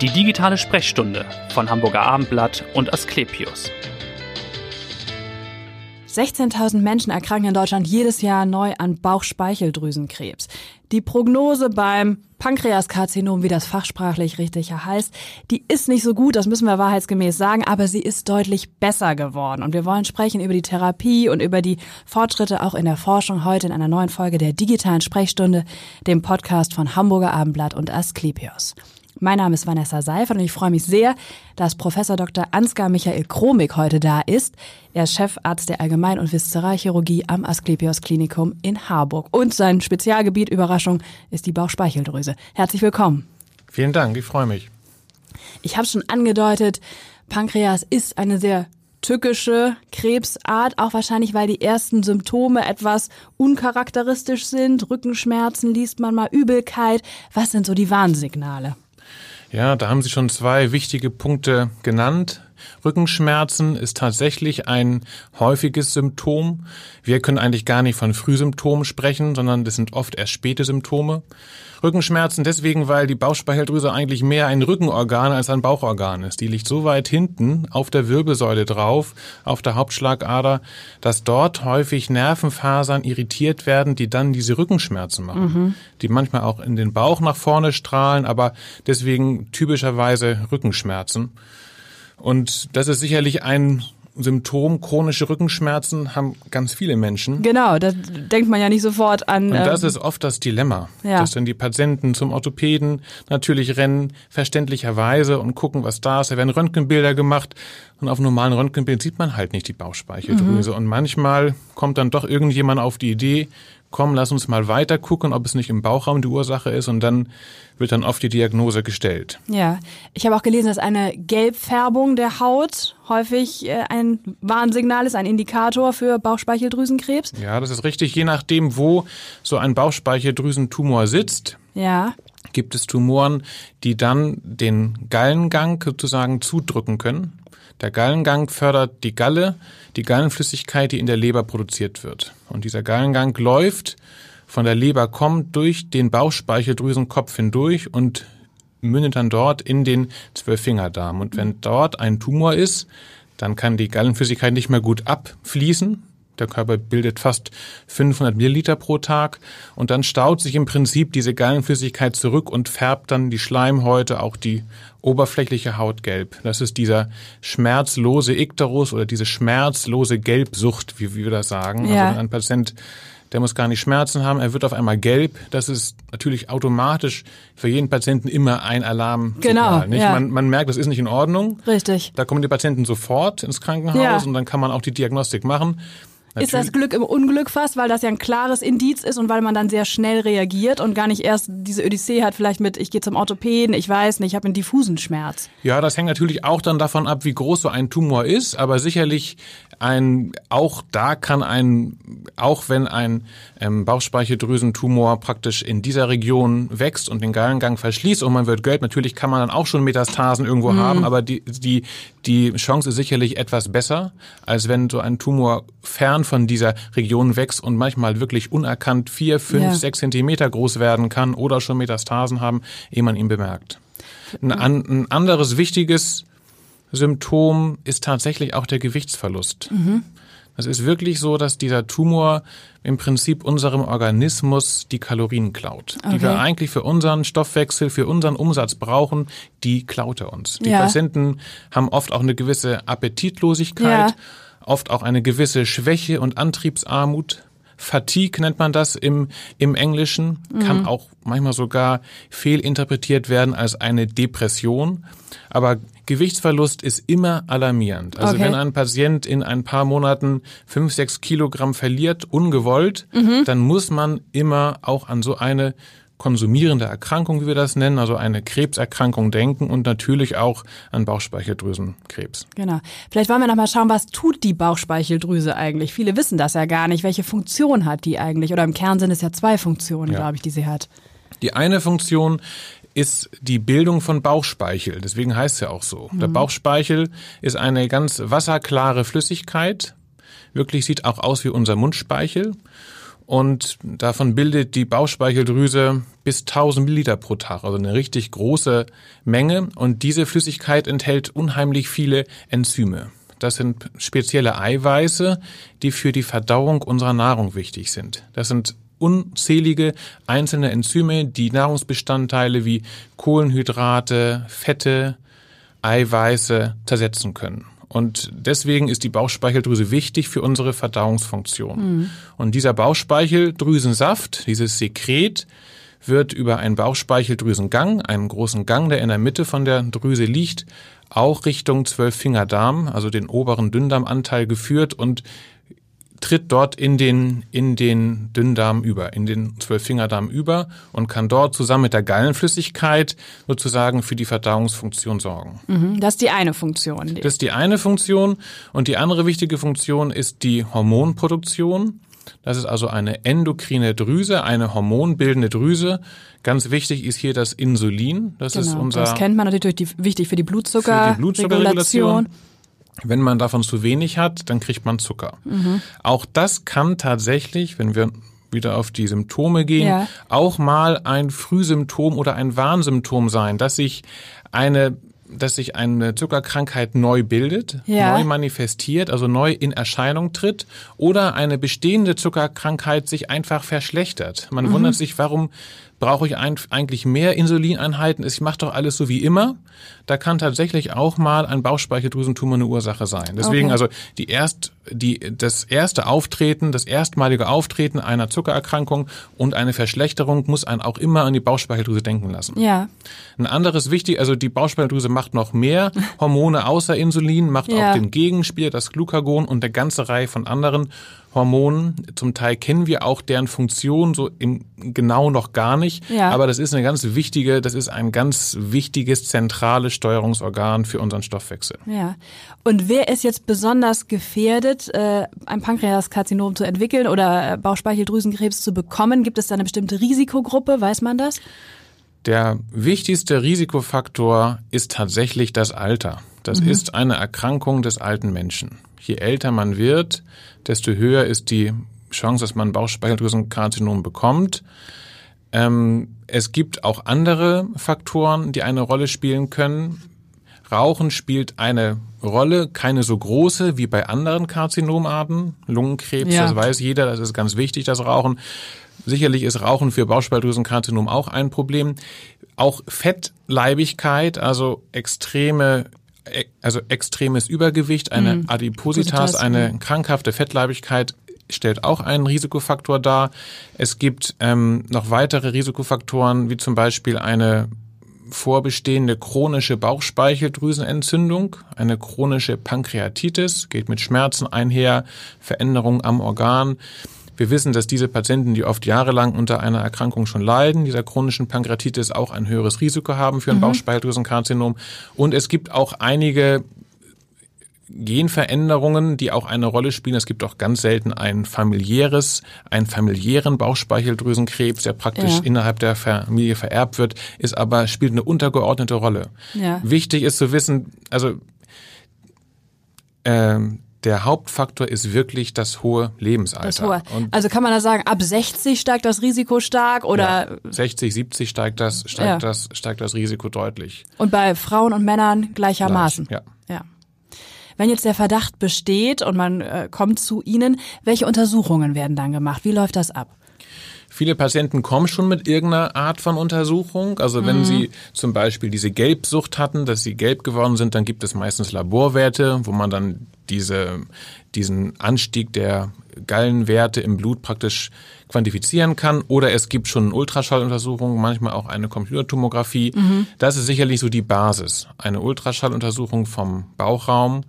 Die digitale Sprechstunde von Hamburger Abendblatt und Asklepios. 16.000 Menschen erkranken in Deutschland jedes Jahr neu an Bauchspeicheldrüsenkrebs. Die Prognose beim Pankreaskarzinom, wie das fachsprachlich richtig heißt, die ist nicht so gut, das müssen wir wahrheitsgemäß sagen, aber sie ist deutlich besser geworden. Und wir wollen sprechen über die Therapie und über die Fortschritte auch in der Forschung heute in einer neuen Folge der digitalen Sprechstunde, dem Podcast von Hamburger Abendblatt und Asklepios. Mein Name ist Vanessa Seifert und ich freue mich sehr, dass Professor Dr. Ansgar Michael Kromig heute da ist. Er ist Chefarzt der Allgemein- und Viszeralchirurgie am Asklepios Klinikum in Harburg. Und sein Spezialgebiet, Überraschung, ist die Bauchspeicheldrüse. Herzlich willkommen. Vielen Dank, ich freue mich. Ich habe schon angedeutet, Pankreas ist eine sehr tückische Krebsart, auch wahrscheinlich, weil die ersten Symptome etwas uncharakteristisch sind. Rückenschmerzen liest man mal, Übelkeit. Was sind so die Warnsignale? Ja, da haben Sie schon zwei wichtige Punkte genannt. Rückenschmerzen ist tatsächlich ein häufiges Symptom. Wir können eigentlich gar nicht von Frühsymptomen sprechen, sondern das sind oft erst späte Symptome. Rückenschmerzen deswegen, weil die Bauchspeicheldrüse eigentlich mehr ein Rückenorgan als ein Bauchorgan ist. Die liegt so weit hinten auf der Wirbelsäule drauf, auf der Hauptschlagader, dass dort häufig Nervenfasern irritiert werden, die dann diese Rückenschmerzen machen. Mhm. Die manchmal auch in den Bauch nach vorne strahlen, aber deswegen typischerweise Rückenschmerzen. Und das ist sicherlich ein Symptom, chronische Rückenschmerzen haben ganz viele Menschen. Genau, da denkt man ja nicht sofort an. Und das ähm, ist oft das Dilemma, ja. dass dann die Patienten zum Orthopäden natürlich rennen, verständlicherweise und gucken, was da ist. Da werden Röntgenbilder gemacht und auf normalen Röntgenbild sieht man halt nicht die Bauchspeicheldrüse. Mhm. Und manchmal kommt dann doch irgendjemand auf die Idee, komm, lass uns mal weiter gucken, ob es nicht im Bauchraum die Ursache ist und dann wird dann oft die Diagnose gestellt. Ja, ich habe auch gelesen, dass eine Gelbfärbung der Haut häufig äh, ein Warnsignal ist, ein Indikator für Bauchspeicheldrüsenkrebs. Ja, das ist richtig. Je nachdem, wo so ein Bauchspeicheldrüsentumor sitzt, ja. gibt es Tumoren, die dann den Gallengang sozusagen zudrücken können. Der Gallengang fördert die Galle, die Gallenflüssigkeit, die in der Leber produziert wird. Und dieser Gallengang läuft von der Leber, kommt durch den Bauchspeicheldrüsenkopf hindurch und mündet dann dort in den Zwölffingerdarm. Und wenn dort ein Tumor ist, dann kann die Gallenflüssigkeit nicht mehr gut abfließen. Der Körper bildet fast 500 Milliliter pro Tag und dann staut sich im Prinzip diese Gallenflüssigkeit zurück und färbt dann die Schleimhäute, auch die oberflächliche Haut gelb. Das ist dieser schmerzlose Ikterus oder diese schmerzlose Gelbsucht, wie, wie wir das sagen. Ja. Also ein Patient, der muss gar nicht Schmerzen haben, er wird auf einmal gelb. Das ist natürlich automatisch für jeden Patienten immer ein Alarm. Genau. Nicht? Ja. Man, man merkt, das ist nicht in Ordnung. Richtig. Da kommen die Patienten sofort ins Krankenhaus Ja. und dann kann man auch die Diagnostik machen. Ist das Glück im Unglück fast, weil das ja ein klares Indiz ist und weil man dann sehr schnell reagiert und gar nicht erst diese Odyssee hat, vielleicht mit, ich gehe zum Orthopäden, ich weiß nicht, ich habe einen diffusen Schmerz. Ja, das hängt natürlich auch dann davon ab, wie groß so ein Tumor ist, aber sicherlich ein, auch da kann ein, auch wenn ein ähm, Bauchspeicheldrüsentumor praktisch in dieser Region wächst und den Gallengang verschließt und man wird gelb, natürlich kann man dann auch schon Metastasen irgendwo Mhm. haben, aber die, die, die Chance ist sicherlich etwas besser, als wenn so ein Tumor fern von dieser Region wächst und manchmal wirklich unerkannt vier, fünf, Ja. sechs Zentimeter groß werden kann oder schon Metastasen haben, ehe man ihn bemerkt. Ein, an, ein anderes wichtiges Symptom ist tatsächlich auch der Gewichtsverlust. Es ist wirklich so, dass dieser Tumor im Prinzip unserem Organismus die Kalorien klaut, die wir Okay. eigentlich für unseren Stoffwechsel, für unseren Umsatz brauchen, die klaut er uns. Die Ja. Patienten haben oft auch eine gewisse Appetitlosigkeit, Ja. Oft auch eine gewisse Schwäche und Antriebsarmut. Fatigue nennt man das im, im Englischen, kann auch manchmal sogar fehlinterpretiert werden als eine Depression. Aber Gewichtsverlust ist immer alarmierend. Also Okay. wenn ein Patient in ein paar Monaten fünf, sechs Kilogramm verliert, ungewollt, dann muss man immer auch an so eine konsumierende Erkrankung, wie wir das nennen, also eine Krebserkrankung denken und natürlich auch an Bauchspeicheldrüsenkrebs. Genau. Vielleicht wollen wir noch mal schauen, was tut die Bauchspeicheldrüse eigentlich? Viele wissen das ja gar nicht. Welche Funktion hat die eigentlich? Oder im Kern sind es ja zwei Funktionen, Ja. glaube ich, die sie hat. Die eine Funktion ist die Bildung von Bauchspeichel. Deswegen heißt es ja auch so. Der Bauchspeichel ist eine ganz wasserklare Flüssigkeit. Wirklich sieht auch aus wie unser Mundspeichel. Und davon bildet die Bauchspeicheldrüse bis 1000 Milliliter pro Tag, also eine richtig große Menge. Und diese Flüssigkeit enthält unheimlich viele Enzyme. Das sind spezielle Eiweiße, die für die Verdauung unserer Nahrung wichtig sind. Das sind unzählige einzelne Enzyme, die Nahrungsbestandteile wie Kohlenhydrate, Fette, Eiweiße zersetzen können. Und deswegen ist die Bauchspeicheldrüse wichtig für unsere Verdauungsfunktion. Mhm. Und dieser Bauchspeicheldrüsensaft, dieses Sekret, wird über einen Bauchspeicheldrüsengang, einen großen Gang, der in der Mitte von der Drüse liegt, auch Richtung Zwölffingerdarm, also den oberen Dünndarmanteil geführt und tritt dort in den, in den Dünndarm über, in den Zwölffingerdarm über und kann dort zusammen mit der Gallenflüssigkeit sozusagen für die Verdauungsfunktion sorgen. Mhm, das ist die eine Funktion. Das ist die eine Funktion. Und die andere wichtige Funktion ist die Hormonproduktion. Das ist also eine endokrine Drüse, eine hormonbildende Drüse. Ganz wichtig ist hier das Insulin. Das genau, ist unser. Das kennt man natürlich die, wichtig für die Blutzucker. Für die Blutzuckerregulation. Wenn man davon zu wenig hat, dann kriegt man Zucker. Mhm. Auch das kann tatsächlich, wenn wir wieder auf die Symptome gehen, ja. auch mal ein Frühsymptom oder ein Warnsymptom sein, dass sich eine dass sich eine Zuckerkrankheit neu bildet, ja. neu manifestiert, also neu in Erscheinung tritt, oder eine bestehende Zuckerkrankheit sich einfach verschlechtert. Man mhm. wundert sich, warum brauche ich eigentlich mehr Insulineinheiten? Ich mache doch alles so wie immer. Da kann tatsächlich auch mal ein Bauchspeicheldrüsentumor eine Ursache sein. Deswegen okay. also die erst die das erste Auftreten, das erstmalige Auftreten einer Zuckererkrankung und eine Verschlechterung muss einen auch immer an die Bauchspeicheldrüse denken lassen. Ja. Ein anderes wichtig, also die Bauchspeicheldrüse macht noch mehr Hormone außer Insulin, macht ja. auch den Gegenspiel, das Glucagon und eine ganze Reihe von anderen Hormonen. Zum Teil kennen wir auch deren Funktion so im genau noch gar nicht. Ja. Aber das ist eine ganz wichtige, das ist ein ganz wichtiges zentrales Steuerungsorgan für unseren Stoffwechsel. Ja. Und wer ist jetzt besonders gefährdet, äh, ein Pankreaskarzinom zu entwickeln oder Bauchspeicheldrüsenkrebs zu bekommen? Gibt es da eine bestimmte Risikogruppe? Weiß man das? Der wichtigste Risikofaktor ist tatsächlich das Alter. Das mhm. ist eine Erkrankung des alten Menschen. Je älter man wird, desto höher ist die Chance, dass man Bauchspeicheldrüsenkarzinom bekommt. Ähm, es gibt auch andere Faktoren, die eine Rolle spielen können. Rauchen spielt eine Rolle, keine so große wie bei anderen Karzinomarten. Lungenkrebs, ja. das weiß jeder, das ist ganz wichtig, das Rauchen. Sicherlich ist Rauchen für Bauchspeicheldrüsenkarzinom auch ein Problem. Auch Fettleibigkeit, also extreme also extremes Übergewicht, eine mhm. Adipositas, eine krankhafte Fettleibigkeit stellt auch einen Risikofaktor dar. Es gibt ähm, noch weitere Risikofaktoren, wie zum Beispiel eine vorbestehende chronische Bauchspeicheldrüsenentzündung, eine chronische Pankreatitis, geht mit Schmerzen einher, Veränderungen am Organ. Wir wissen, dass diese Patienten, die oft jahrelang unter einer Erkrankung schon leiden, dieser chronischen Pankreatitis auch ein höheres Risiko haben für ein mhm. Bauchspeicheldrüsenkarzinom. Und es gibt auch einige Genveränderungen, die auch eine Rolle spielen. Es gibt auch ganz selten ein familiäres, einen familiären Bauchspeicheldrüsenkrebs, der praktisch ja. innerhalb der Familie vererbt wird, ist aber spielt eine untergeordnete Rolle. Ja. Wichtig ist zu wissen, also ähm, der Hauptfaktor ist wirklich das hohe Lebensalter. Das hohe. also kann man da sagen, ab 60 steigt das Risiko stark oder? Ja, 60, 70 steigt das, steigt ja. das, steigt das Risiko deutlich. Und bei Frauen und Männern gleichermaßen? Gleich, ja. ja. Wenn jetzt der Verdacht besteht und man äh, kommt zu Ihnen, welche Untersuchungen werden dann gemacht? Wie läuft das ab? Viele Patienten kommen schon mit irgendeiner Art von Untersuchung. Also wenn mhm. sie zum Beispiel diese Gelbsucht hatten, dass sie gelb geworden sind, dann gibt es meistens Laborwerte, wo man dann diese, diesen Anstieg der Gallenwerte im Blut praktisch quantifizieren kann. Oder es gibt schon Ultraschalluntersuchungen, manchmal auch eine Computertomographie. Mhm. Das ist sicherlich so die Basis. Eine Ultraschalluntersuchung vom Bauchraum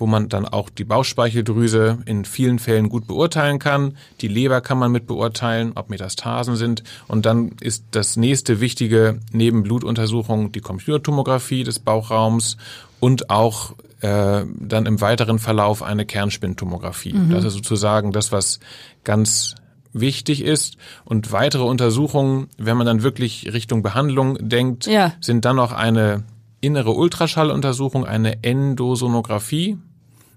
wo man dann auch die Bauchspeicheldrüse in vielen Fällen gut beurteilen kann. Die Leber kann man mit beurteilen, ob Metastasen sind. Und dann ist das nächste wichtige neben Blutuntersuchung die Computertomographie des Bauchraums und auch äh, dann im weiteren Verlauf eine Kernspintomographie. Mhm. Das ist sozusagen das, was ganz wichtig ist. Und weitere Untersuchungen, wenn man dann wirklich Richtung Behandlung denkt, ja. sind dann noch eine innere Ultraschalluntersuchung, eine Endosonographie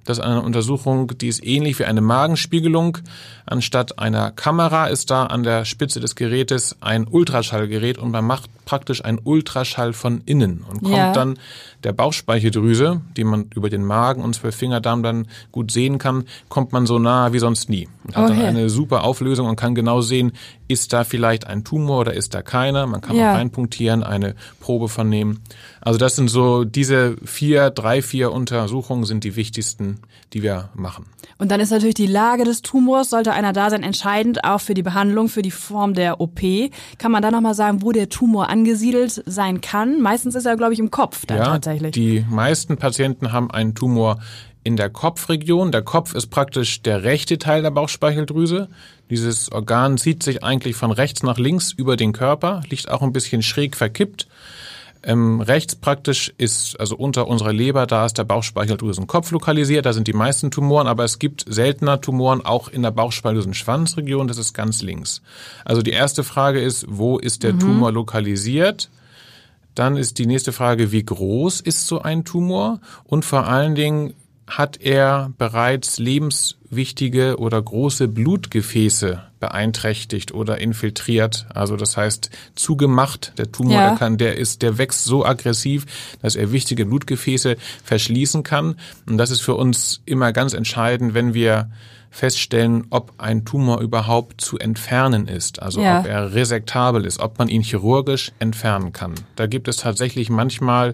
Das ist eine Untersuchung, die ist ähnlich wie eine Magenspiegelung. Anstatt einer Kamera ist da an der Spitze des Gerätes ein Ultraschallgerät und man macht praktisch einen Ultraschall von innen und kommt Ja. dann der Bauchspeicheldrüse, die man über den Magen und Zwölffingerdarm dann gut sehen kann, kommt man so nah wie sonst nie. Und hat Okay. dann eine super Auflösung und kann genau sehen, ist da vielleicht ein Tumor oder ist da keiner. Man kann Ja. auch reinpunktieren, eine Probe von nehmen. Also das sind so diese vier, drei, vier Untersuchungen sind die wichtigsten, die wir machen. Und dann ist natürlich die Lage des Tumors, sollte einer da sein, entscheidend auch für die Behandlung, für die Form der OP. Kann man da nochmal sagen, wo der Tumor angesiedelt sein kann? Meistens ist er, glaube ich, im Kopf dann ja, tatsächlich. Die meisten Patienten haben einen Tumor in der Kopfregion. Der Kopf ist praktisch der rechte Teil der Bauchspeicheldrüse. Dieses Organ zieht sich eigentlich von rechts nach links über den Körper, liegt auch ein bisschen schräg verkippt. Ähm, rechts praktisch ist, also unter unserer Leber, da ist der Bauchspeicheldrüsenkopf lokalisiert, da sind die meisten Tumoren, aber es gibt seltener Tumoren auch in der Bauchspeicheldrüsenschwanzregion, das ist ganz links. Also die erste Frage ist, wo ist der Tumor lokalisiert? Dann ist die nächste Frage, wie groß ist so ein Tumor? Und vor allen Dingen, hat er bereits lebenswichtige oder große Blutgefäße beeinträchtigt oder infiltriert? Also das heißt zugemacht. Der Tumor, Ja. der kann, der ist, der wächst so aggressiv, dass er wichtige Blutgefäße verschließen kann. Und das ist für uns immer ganz entscheidend, wenn wir feststellen, ob ein Tumor überhaupt zu entfernen ist, also Ja. ob er resektabel ist, ob man ihn chirurgisch entfernen kann. Da gibt es tatsächlich manchmal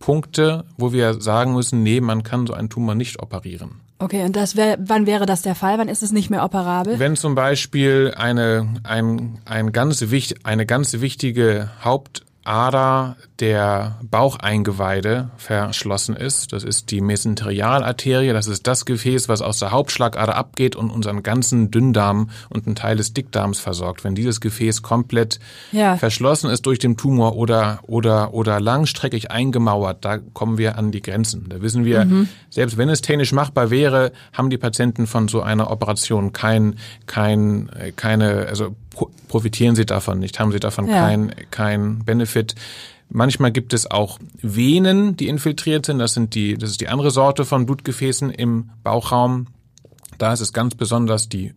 Punkte, wo wir sagen müssen, nee, man kann so einen Tumor nicht operieren. Okay, und das wär, wann wäre das der Fall? Wann ist es nicht mehr operabel? Wenn zum Beispiel eine, ein, ein ganz wichtig, eine ganz wichtige Hauptader der Baucheingeweide verschlossen ist, das ist die Mesenterialarterie, das ist das Gefäß, was aus der Hauptschlagader abgeht und unseren ganzen Dünndarm und einen Teil des Dickdarms versorgt. Wenn dieses Gefäß komplett Ja. verschlossen ist durch den Tumor oder, oder, oder langstreckig eingemauert, da kommen wir an die Grenzen. Da wissen wir, selbst wenn es technisch machbar wäre, haben die Patienten von so einer Operation kein, kein, äh, keine, also pro- profitieren sie davon nicht, haben sie davon Ja. kein, kein Benefit. Manchmal gibt es auch Venen, die infiltriert sind. Das sind die, das ist die andere Sorte von Blutgefäßen im Bauchraum. Da ist es ganz besonders die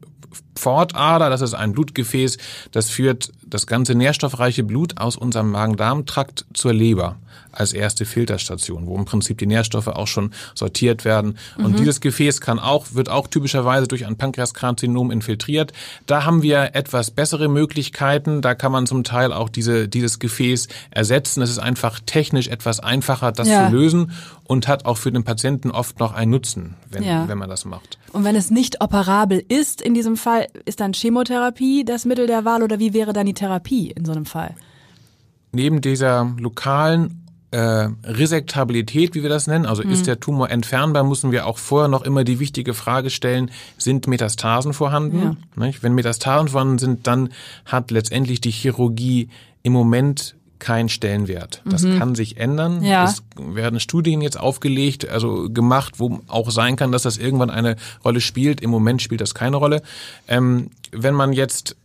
Pfortader, das ist ein Blutgefäß, das führt das ganze nährstoffreiche Blut aus unserem Magen-Darm-Trakt zur Leber als erste Filterstation, wo im Prinzip die Nährstoffe auch schon sortiert werden. Und dieses Gefäß kann auch, wird auch typischerweise durch ein Pankreaskarzinom infiltriert. Da haben wir etwas bessere Möglichkeiten. Da kann man zum Teil auch diese, dieses Gefäß ersetzen. Es ist einfach technisch etwas einfacher, das Ja. zu lösen und hat auch für den Patienten oft noch einen Nutzen, wenn, Ja. wenn man das macht. Und wenn es nicht operabel ist, in diesem Fall, ist dann Chemotherapie das Mittel der Wahl oder wie wäre dann die Therapie in so einem Fall? neben dieser lokalen äh, Resektabilität, wie wir das nennen, also ist der Tumor entfernbar, müssen wir auch vorher noch immer die wichtige Frage stellen, sind Metastasen vorhanden? Nicht? Wenn Metastasen vorhanden sind, dann hat letztendlich die Chirurgie im Moment keinen Stellenwert. Das kann sich ändern. Ja. Es werden Studien jetzt aufgelegt, also gemacht, wo auch sein kann, dass das irgendwann eine Rolle spielt. Im Moment spielt das keine Rolle. Ähm, wenn man jetzt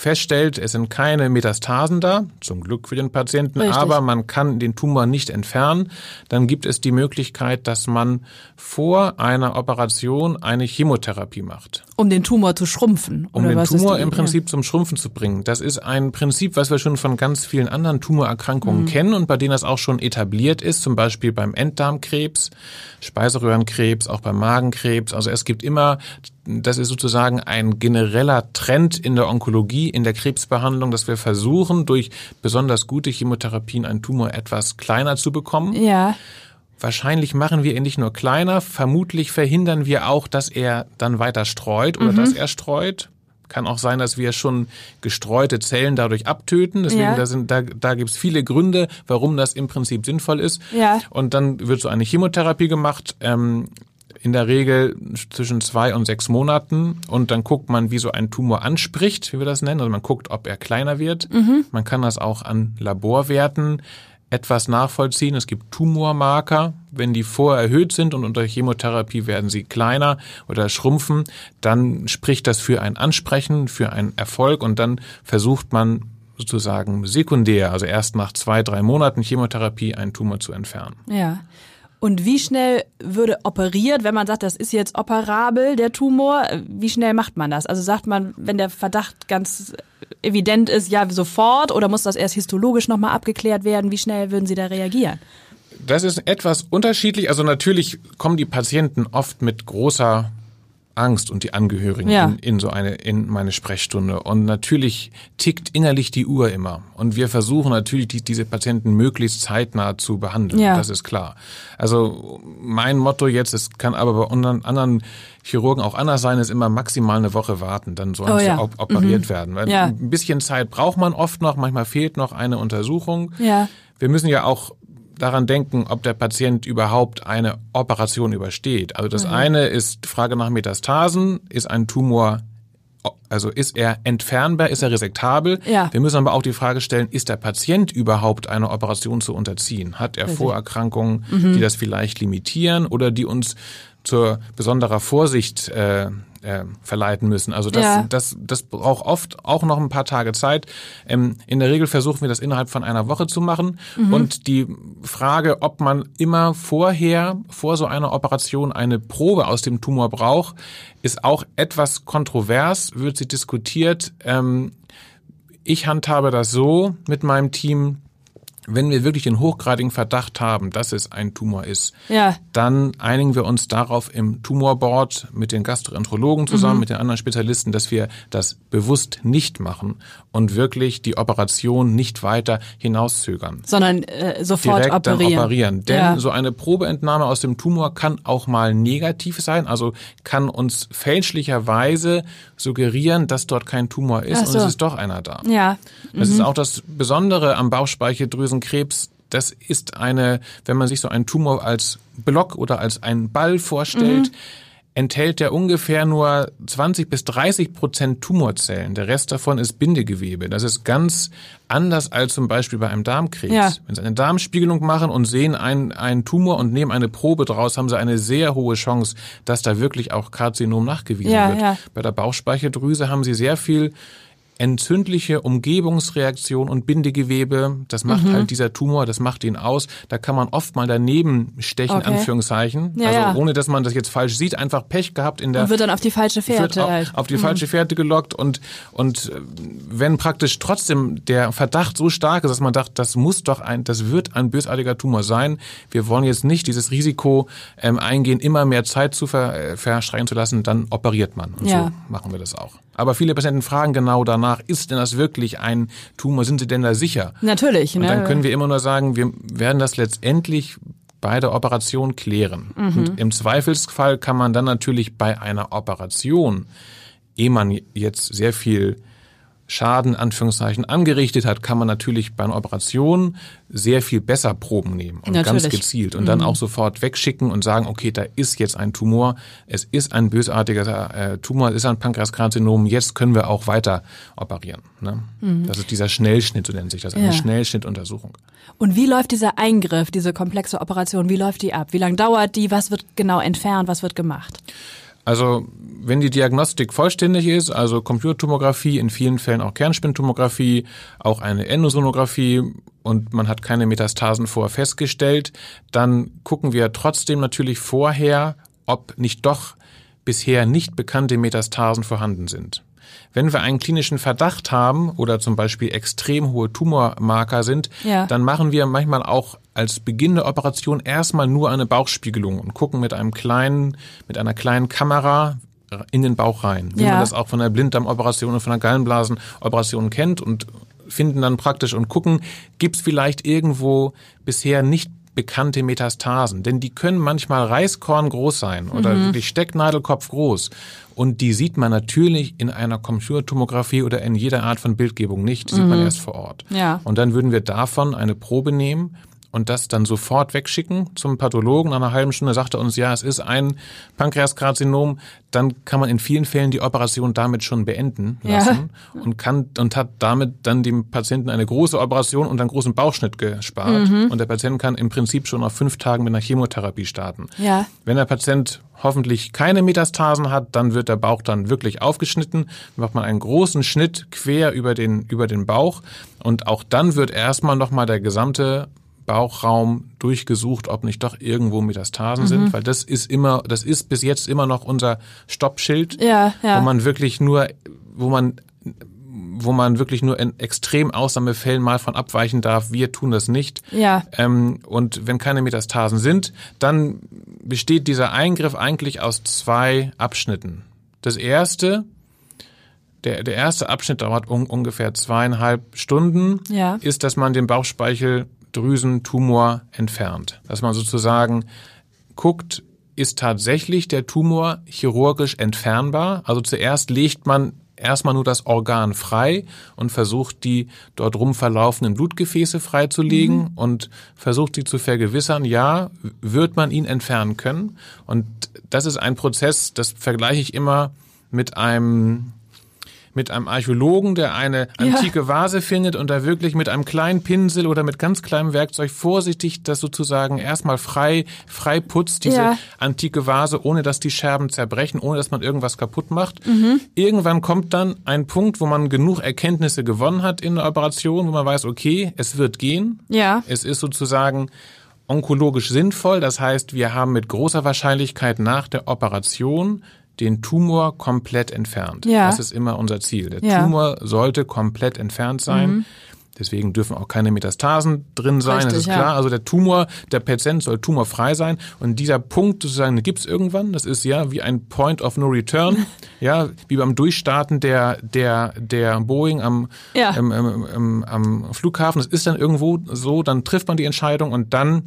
feststellt, es sind keine Metastasen da, zum Glück für den Patienten, Richtig. aber man kann den Tumor nicht entfernen, dann gibt es die Möglichkeit, dass man vor einer Operation eine Chemotherapie macht Um den Tumor zu schrumpfen? um den Tumor im Prinzip zum Schrumpfen zu bringen. Das ist ein Prinzip, was wir schon von ganz vielen anderen Tumorerkrankungen kennen und bei denen das auch schon etabliert ist, zum Beispiel beim Enddarmkrebs, Speiseröhrenkrebs, auch beim Magenkrebs. Also es gibt immer, das ist sozusagen ein genereller Trend in der Onkologie, in der Krebsbehandlung, dass wir versuchen, durch besonders gute Chemotherapien einen Tumor etwas kleiner zu bekommen. Ja, Wahrscheinlich machen wir ihn nicht nur kleiner, vermutlich verhindern wir auch, dass er dann weiter streut oder dass er streut. Kann auch sein, dass wir schon gestreute Zellen dadurch abtöten. Deswegen, Ja. da, sind, da, da gibt es viele Gründe, warum das im Prinzip sinnvoll ist. Ja. Und dann wird so eine Chemotherapie gemacht. Ähm, in der Regel zwischen zwei und sechs Monaten und dann guckt man, wie so ein Tumor anspricht, wie wir das nennen. Also man guckt, ob er kleiner wird. Man kann das auch an Laborwerten etwas nachvollziehen. Es gibt Tumormarker. Wenn die vorher erhöht sind und unter Chemotherapie werden sie kleiner oder schrumpfen, dann spricht das für ein Ansprechen, für einen Erfolg und dann versucht man sozusagen sekundär, also erst nach zwei, drei Monaten Chemotherapie, einen Tumor zu entfernen. ja. Und wie schnell würde operiert, wenn man sagt, das ist jetzt operabel, der Tumor, wie schnell macht man das? Also sagt man, wenn der Verdacht ganz evident ist, ja, sofort oder muss das erst histologisch nochmal abgeklärt werden? Wie schnell würden Sie da reagieren? Das ist etwas unterschiedlich. Also natürlich kommen die Patienten oft mit großer Angst und die Angehörigen ja. in, in, so eine in meine Sprechstunde und natürlich tickt innerlich die Uhr immer und wir versuchen natürlich die, diese Patienten möglichst zeitnah zu behandeln ja. das ist klar also mein Motto jetzt es kann aber bei anderen Chirurgen auch anders sein ist immer maximal eine Woche warten dann sollen oh, sie ja. operiert mhm. werden Weil ein bisschen Zeit braucht man oft noch manchmal fehlt noch eine Untersuchung ja. wir müssen ja auch daran denken, ob der Patient überhaupt eine Operation übersteht. Also das mhm. eine ist Frage nach Metastasen. Ist ein Tumor also ist er entfernbar, ist er resektabel? Ja. Wir müssen aber auch die Frage stellen, ist der Patient überhaupt einer Operation zu unterziehen? Hat er Vorerkrankungen, mhm. die das vielleicht limitieren oder die uns zur besonderer Vorsicht äh, äh, verleiten müssen. Also das, ja. das, das braucht oft auch noch ein paar Tage Zeit. Ähm, in der Regel versuchen wir das innerhalb von einer Woche zu machen. Mhm. Und die Frage, ob man immer vorher, vor so einer Operation, eine Probe aus dem Tumor braucht, ist auch etwas kontrovers, wird sie diskutiert. Ähm, ich handhabe das so mit meinem Team, wenn wir wirklich den hochgradigen Verdacht haben, dass es ein Tumor ist, ja. dann einigen wir uns darauf im Tumorboard mit den Gastroenterologen zusammen, mhm. mit den anderen Spezialisten, dass wir das bewusst nicht machen und wirklich die Operation nicht weiter hinauszögern. Sondern äh, sofort Direkt operieren. Dann operieren. Denn ja. so eine Probeentnahme aus dem Tumor kann auch mal negativ sein, also kann uns fälschlicherweise suggerieren, dass dort kein Tumor ist so. und es ist doch einer da. Ja. Mhm. Das ist mhm. auch das Besondere am Bauchspeicheldrüsenkrebs. Das ist eine, wenn man sich so einen Tumor als Block oder als einen Ball vorstellt, mhm enthält der ungefähr nur 20 bis 30 Prozent Tumorzellen. Der Rest davon ist Bindegewebe. Das ist ganz anders als zum Beispiel bei einem Darmkrebs. Ja. Wenn Sie eine Darmspiegelung machen und sehen einen, einen Tumor und nehmen eine Probe draus, haben Sie eine sehr hohe Chance, dass da wirklich auch Karzinom nachgewiesen ja, wird. Ja. Bei der Bauchspeicheldrüse haben Sie sehr viel entzündliche Umgebungsreaktion und Bindegewebe. Das macht mhm. halt dieser Tumor, das macht ihn aus. Da kann man oft mal daneben stechen, okay. Anführungszeichen. Ja, also ja. ohne, dass man das jetzt falsch sieht, einfach Pech gehabt in der... Und wird dann auf die falsche Fährte. Auf, halt. auf die mhm. falsche Fährte gelockt und, und äh, wenn praktisch trotzdem der Verdacht so stark ist, dass man dachte, das muss doch ein, das wird ein bösartiger Tumor sein. Wir wollen jetzt nicht dieses Risiko ähm, eingehen, immer mehr Zeit zu ver, äh, verstreichen zu lassen, dann operiert man. Und ja. so machen wir das auch. Aber viele Patienten fragen genau danach, ist denn das wirklich ein Tumor? Sind sie denn da sicher? Natürlich. Und dann ne? können wir immer nur sagen, wir werden das letztendlich bei der Operation klären. Mhm. Und im Zweifelsfall kann man dann natürlich bei einer Operation, ehe man jetzt sehr viel Schaden, Anführungszeichen, angerichtet hat, kann man natürlich bei einer Operation sehr viel besser Proben nehmen und natürlich. ganz gezielt und mhm. dann auch sofort wegschicken und sagen, okay, da ist jetzt ein Tumor, es ist ein bösartiger äh, Tumor, es ist ein Pankreaskarzinom, jetzt können wir auch weiter operieren. Ne? Mhm. Das ist dieser Schnellschnitt, so nennt sich das, eine ja. Schnellschnittuntersuchung. Und wie läuft dieser Eingriff, diese komplexe Operation, wie läuft die ab? Wie lange dauert die? Was wird genau entfernt? Was wird gemacht? Also wenn die Diagnostik vollständig ist, also Computertomographie, in vielen Fällen auch Kernspintomographie, auch eine Endosonographie und man hat keine Metastasen vorher festgestellt, dann gucken wir trotzdem natürlich vorher, ob nicht doch bisher nicht bekannte Metastasen vorhanden sind. Wenn wir einen klinischen Verdacht haben oder zum Beispiel extrem hohe Tumormarker sind, ja. dann machen wir manchmal auch als Beginn der Operation erstmal nur eine Bauchspiegelung und gucken mit einem kleinen, mit einer kleinen Kamera in den Bauch rein, wie ja. man das auch von der Blinddarmoperation und von der Gallenblasenoperation kennt und finden dann praktisch und gucken, gibt es vielleicht irgendwo bisher nicht bekannte Metastasen, denn die können manchmal Reiskorn groß sein oder mhm. wirklich Stecknadelkopf groß. Und die sieht man natürlich in einer Computertomographie oder in jeder Art von Bildgebung nicht. Die sieht mhm. man erst vor Ort. Ja. Und dann würden wir davon eine Probe nehmen und das dann sofort wegschicken zum Pathologen. Nach einer halben Stunde sagt er uns, ja, es ist ein Pankreaskarzinom. Dann kann man in vielen Fällen die Operation damit schon beenden lassen ja. und kann und hat damit dann dem Patienten eine große Operation und einen großen Bauchschnitt gespart. Mhm. Und der Patient kann im Prinzip schon nach fünf Tagen mit einer Chemotherapie starten. Ja. Wenn der Patient hoffentlich keine Metastasen hat, dann wird der Bauch dann wirklich aufgeschnitten, macht man einen großen Schnitt quer über den über den Bauch und auch dann wird erstmal nochmal der gesamte Bauchraum durchgesucht, ob nicht doch irgendwo Metastasen Mhm. sind, weil das ist immer, das ist bis jetzt immer noch unser Stoppschild, Ja, ja. wo man wirklich nur, wo man wo man wirklich nur in extrem Ausnahmefällen mal von abweichen darf. Wir tun das nicht. Ja. Ähm, und wenn keine Metastasen sind, dann besteht dieser Eingriff eigentlich aus zwei Abschnitten. Das erste, der, der erste Abschnitt dauert un, ungefähr zweieinhalb Stunden, Ja. ist, dass man den Bauchspeicheldrüsentumor entfernt. Dass man sozusagen guckt, ist tatsächlich der Tumor chirurgisch entfernbar? Also zuerst legt man erstmal nur das Organ frei und versucht die dort rum verlaufenden Blutgefäße freizulegen und versucht sie zu vergewissern, ja, wird man ihn entfernen können. Und das ist ein Prozess, das vergleiche ich immer mit einem mit einem Archäologen, der eine antike Vase findet und da wirklich mit einem kleinen Pinsel oder mit ganz kleinem Werkzeug vorsichtig das sozusagen erstmal frei, frei putzt, diese Ja. antike Vase, ohne dass die Scherben zerbrechen, ohne dass man irgendwas kaputt macht. Mhm. Irgendwann kommt dann ein Punkt, wo man genug Erkenntnisse gewonnen hat in der Operation, wo man weiß, okay, es wird gehen. Ja. Es ist sozusagen onkologisch sinnvoll. Das heißt, wir haben mit großer Wahrscheinlichkeit nach der Operation den Tumor komplett entfernt. Ja. Das ist immer unser Ziel. Der Ja. Mhm. Tumor sollte komplett entfernt sein. Deswegen dürfen auch keine Metastasen drin sein, das Richtig, ist ja. klar. Also der Tumor, der Patient soll tumorfrei sein. Und dieser Punkt sozusagen, den gibt's irgendwann. Das ist ja wie ein Point of No Return. ja, wie beim Durchstarten der, der, der Boeing am, Ja. am, am, am, am Flughafen. Das ist dann irgendwo so, dann trifft man die Entscheidung und dann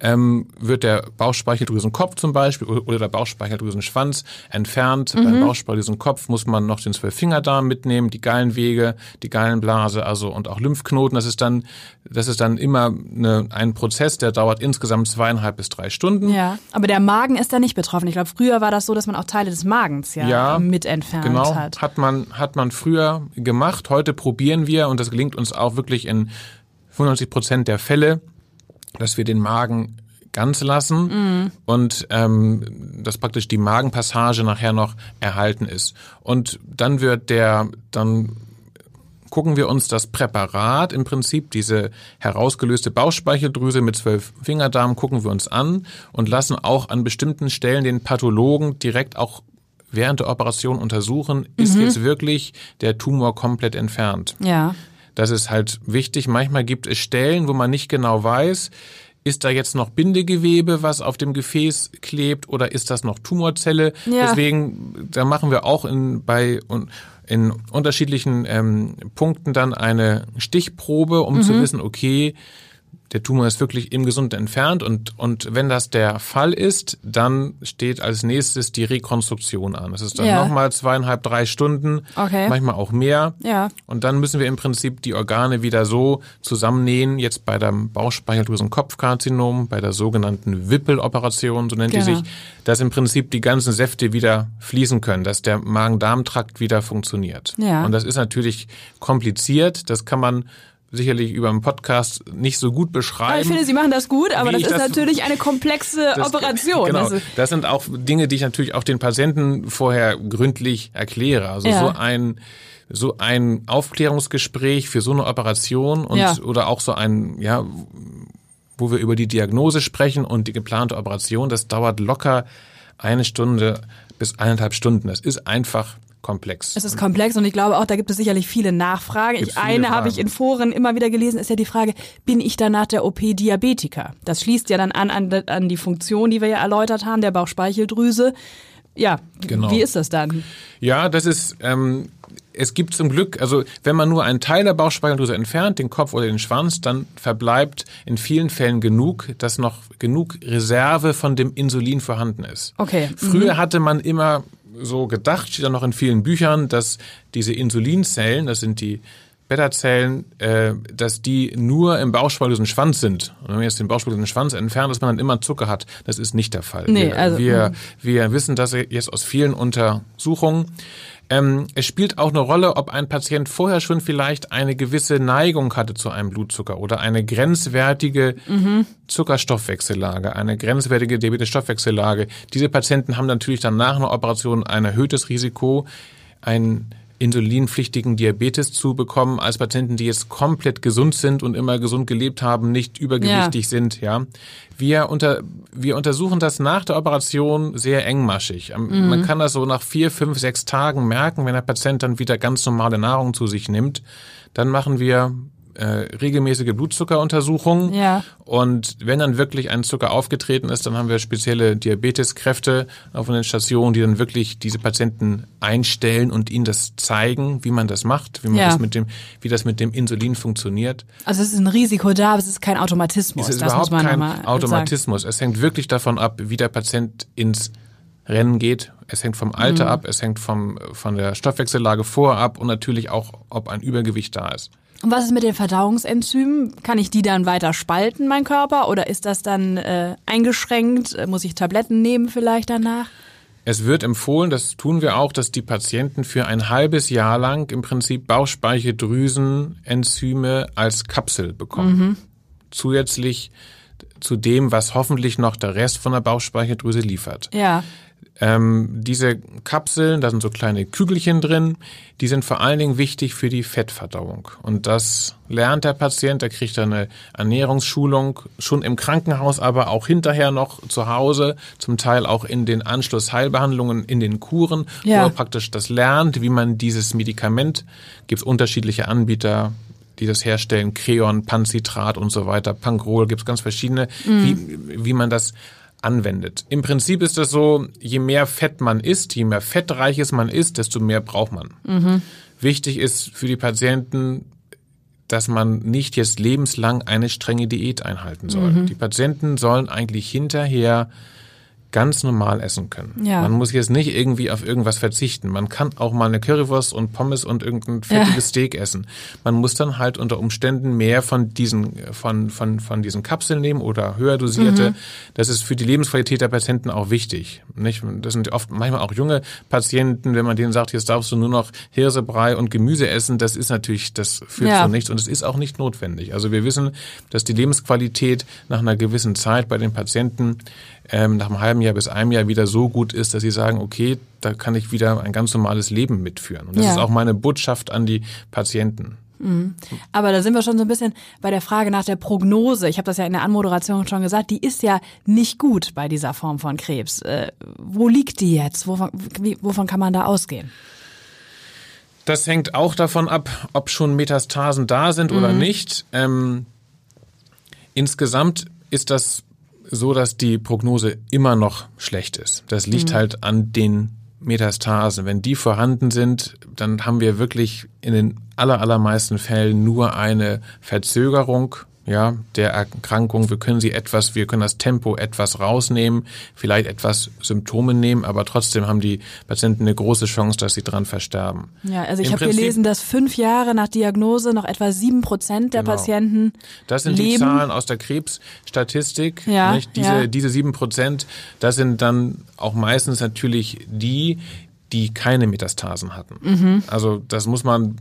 ähm, wird der Bauchspeicheldrüsenkopf zum Beispiel oder der Bauchspeicheldrüsenschwanz entfernt. Mhm. Beim Bauchspeicheldrüsenkopf muss man noch den Zwölffingerdarm mitnehmen, die Gallenwege, die Gallenblase, also und auch Lymphknoten. Das ist dann, das ist dann immer eine, ein Prozess, der dauert insgesamt zweieinhalb bis drei Stunden. Ja, aber der Magen ist da nicht betroffen. Ich glaube, früher war das so, dass man auch Teile des Magens ja, Ja, mit entfernt Genau, hat. hat man, hat man früher gemacht. Heute probieren wir, und das gelingt uns auch wirklich in 95 Prozent der Fälle, dass wir den Magen ganz lassen Mhm. und ähm, dass praktisch die Magenpassage nachher noch erhalten ist. Und dann wird der, dann gucken wir uns das Präparat, im Prinzip diese herausgelöste Bauchspeicheldrüse mit zwölf Fingerdarmen, gucken wir uns an und lassen auch an bestimmten Stellen den Pathologen direkt auch während der Operation untersuchen, ist jetzt wirklich der Tumor komplett entfernt. Ja. Das ist halt wichtig. Manchmal gibt es Stellen, wo man nicht genau weiß, ist da jetzt noch Bindegewebe, was auf dem Gefäß klebt, oder ist das noch Tumorzelle? Ja. Deswegen, da machen wir auch in, bei in unterschiedlichen ähm, Punkten dann eine Stichprobe, um zu wissen, okay, der Tumor ist wirklich im Gesunden entfernt und, und wenn das der Fall ist, dann steht als nächstes die Rekonstruktion an. Das ist dann Ja. nochmal zweieinhalb, drei Stunden, Okay. manchmal auch mehr. Ja. Und dann müssen wir im Prinzip die Organe wieder so zusammennähen, jetzt bei dem Bauchspeicheldrüsenkopfkarzinom, bei der sogenannten Wippeloperation, so nennt Genau. die sich, dass im Prinzip die ganzen Säfte wieder fließen können, dass der Magen-Darm-Trakt wieder funktioniert. Ja. Und das ist natürlich kompliziert, das kann man sicherlich über einen Podcast nicht so gut Aber beschreiben. ich finde, Sie machen das gut, aber das ist das- natürlich eine komplexe Das- Operation. Genau. Also, Das sind auch Dinge, die ich natürlich auch den Patienten vorher gründlich erkläre. Also Ja. so ein so ein Aufklärungsgespräch für so eine Operation und Ja. oder auch so ein ja wo wir über die Diagnose sprechen und die geplante Operation, das dauert locker eine Stunde bis eineinhalb Stunden. Das ist einfach komplex. es ist komplex und ich glaube auch, da gibt es sicherlich viele Nachfragen. Ich, viele eine habe ich in Foren immer wieder gelesen, ist ja die Frage, bin ich dann nach der OP Diabetiker? Das schließt ja dann an, an, an die Funktion, die wir ja erläutert haben, der Bauchspeicheldrüse. Ja, Genau. wie ist das dann? Ja, das ist, ähm, es gibt zum Glück, also wenn man nur einen Teil der Bauchspeicheldrüse entfernt, den Kopf oder den Schwanz, dann verbleibt in vielen Fällen genug, dass noch genug Reserve von dem Insulin vorhanden ist. Okay. Mhm. Früher hatte man immer so gedacht, steht auch noch in vielen Büchern, dass diese Insulinzellen, das sind die Beta-Zellen, äh, dass die nur im Bauchspeicheldrüsen Schwanz sind. Und wenn man jetzt den Bauchspeicheldrüsen Schwanz entfernt, dass man dann immer Zucker hat, das ist nicht der Fall. Nee, wir, also, wir, mhm. wir wissen das jetzt aus vielen Untersuchungen. Ähm, es spielt auch eine Rolle, ob ein Patient vorher schon vielleicht eine gewisse Neigung hatte zu einem Blutzucker oder eine grenzwertige Zuckerstoffwechsellage, eine grenzwertige Diabetes-Stoffwechsellage. Diese Patienten haben natürlich dann nach einer Operation ein erhöhtes Risiko, ein insulinpflichtigen Diabetes zu bekommen, als Patienten, die jetzt komplett gesund sind und immer gesund gelebt haben, nicht übergewichtig ja. sind, ja. Wir unter, wir untersuchen das nach der Operation sehr engmaschig. Mhm. Man kann das so nach vier, fünf, sechs Tagen merken, wenn der Patient dann wieder ganz normale Nahrung zu sich nimmt. Dann machen wir äh, regelmäßige Blutzuckeruntersuchungen. Ja. Und wenn dann wirklich ein Zucker aufgetreten ist, dann haben wir spezielle Diabeteskräfte auf den Stationen, die dann wirklich diese Patienten einstellen und ihnen das zeigen, wie man das macht, wie man ja. das mit dem, wie das mit dem Insulin funktioniert. Also es ist ein Risiko da, aber es ist kein Automatismus. Es ist das überhaupt kein Automatismus. Sagen. Es hängt wirklich davon ab, wie der Patient ins Rennen geht. Es hängt vom Alter mhm. ab, es hängt vom, von der Stoffwechsellage vorab und natürlich auch, ob ein Übergewicht da ist. Und was ist mit den Verdauungsenzymen? Kann ich die dann weiter spalten, mein Körper? Oder ist das dann äh, eingeschränkt? Muss ich Tabletten nehmen vielleicht danach? Es wird empfohlen, das tun wir auch, dass die Patienten für ein halbes Jahr lang im Prinzip Bauchspeicheldrüsenenzyme als Kapsel bekommen. Mhm. Zusätzlich zu dem, was hoffentlich noch der Rest von der Bauchspeicheldrüse liefert. Ja. Ähm, diese Kapseln, da sind so kleine Kügelchen drin, die sind vor allen Dingen wichtig für die Fettverdauung. Und das lernt der Patient, der kriegt eine Ernährungsschulung schon im Krankenhaus, aber auch hinterher noch zu Hause, zum Teil auch in den Anschlussheilbehandlungen, in den Kuren, ja. wo er praktisch das lernt, wie man dieses Medikament, gibt es unterschiedliche Anbieter, die das herstellen, Creon, Pancitrat und so weiter, Pankrol, gibt es ganz verschiedene, mhm. wie, wie man das anwendet. Im Prinzip ist das so, je mehr Fett man isst, je mehr fettreiches man isst, desto mehr braucht man. Mhm. Wichtig ist für die Patienten, dass man nicht jetzt lebenslang eine strenge Diät einhalten soll. Mhm. Die Patienten sollen eigentlich hinterher ganz normal essen können. Ja. Man muss jetzt nicht irgendwie auf irgendwas verzichten. Man kann auch mal eine Currywurst und Pommes und irgendein fettiges ja. Steak essen. Man muss dann halt unter Umständen mehr von diesen, von, von, von diesen Kapseln nehmen oder höher dosierte. Mhm. Das ist für die Lebensqualität der Patienten auch wichtig. Nicht? Das sind oft manchmal auch junge Patienten, wenn man denen sagt, jetzt darfst du nur noch Hirsebrei und Gemüse essen, das ist natürlich, das führt ja. zu nichts und es ist auch nicht notwendig. Also wir wissen, dass die Lebensqualität nach einer gewissen Zeit bei den Patienten ähm, nach einem halben Jahr bis einem Jahr wieder so gut ist, dass sie sagen, okay, da kann ich wieder ein ganz normales Leben mitführen. Und das ja. ist auch meine Botschaft an die Patienten. Mhm. Aber da sind wir schon so ein bisschen bei der Frage nach der Prognose. Ich habe das ja in der Anmoderation schon gesagt, die ist ja nicht gut bei dieser Form von Krebs. Äh, wo liegt die jetzt? Wovon, wie, wovon kann man da ausgehen? Das hängt auch davon ab, ob schon Metastasen da sind mhm. oder nicht. Ähm, insgesamt ist das so, dass die Prognose immer noch schlecht ist. Das liegt mhm. halt an den Metastasen. Wenn die vorhanden sind, dann haben wir wirklich in den aller, allermeisten Fällen nur eine Verzögerung ja, der Erkrankung. Wir können sie etwas, wir können das Tempo etwas rausnehmen, vielleicht etwas Symptome nehmen, aber trotzdem haben die Patienten eine große Chance, dass sie dran versterben. Ja, also ich habe gelesen, dass fünf Jahre nach Diagnose noch etwa sieben Prozent der genau. Patienten Das sind leben. die Zahlen aus der Krebsstatistik. Ja, nicht? Diese, ja. diese sieben Prozent, das sind dann auch meistens natürlich die, die keine Metastasen hatten. Mhm. Also das muss man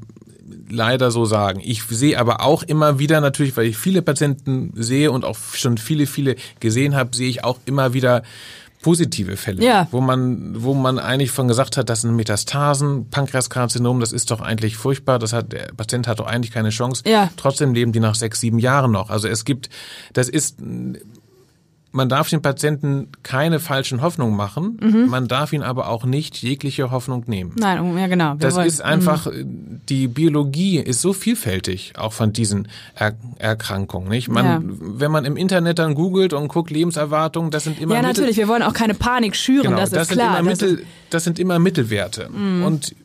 leider so sagen. Ich sehe aber auch immer wieder natürlich, weil ich viele Patienten sehe und auch schon viele, viele gesehen habe, sehe ich auch immer wieder positive Fälle, ja. wo man, wo man eigentlich von gesagt hat, das sind Metastasen, Pankreaskarzinom, das ist doch eigentlich furchtbar, das hat, der Patient hat doch eigentlich keine Chance. Ja. Trotzdem leben die nach sechs, sieben Jahren noch. Also es gibt, das ist man darf den Patienten keine falschen Hoffnungen machen, mhm. man darf ihn aber auch nicht jegliche Hoffnung nehmen. Nein, ja genau. Das wollen. ist einfach, mhm. die Biologie ist so vielfältig, auch von diesen er Erkrankungen. Nicht? Man, ja. Wenn man im Internet dann googelt und guckt Lebenserwartung, das sind immer Ja, natürlich, Mittel wir wollen auch keine Panik schüren, genau, das ist das klar. Sind Mittel, das sind immer Mittelwerte. Mhm. Und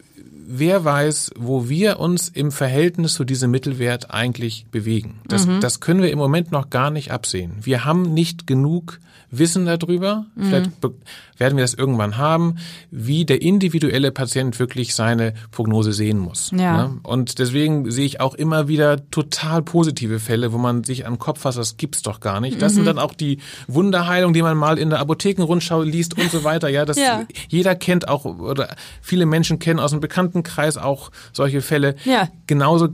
wer weiß, wo wir uns im Verhältnis zu diesem Mittelwert eigentlich bewegen. Das, mhm. das können wir im Moment noch gar nicht absehen. Wir haben nicht genug Wissen darüber. Mhm. Vielleicht werden wir das irgendwann haben, wie der individuelle Patient wirklich seine Prognose sehen muss. Ja. Ne? Und deswegen sehe ich auch immer wieder total positive Fälle, wo man sich den Kopf fasst, das gibt's doch gar nicht. Das mhm. sind dann auch die Wunderheilungen, die man mal in der Apothekenrundschau liest und so weiter. Ja, das ja. jeder kennt auch oder viele Menschen kennen aus dem Bekanntenkreis auch solche Fälle. Ja. Genauso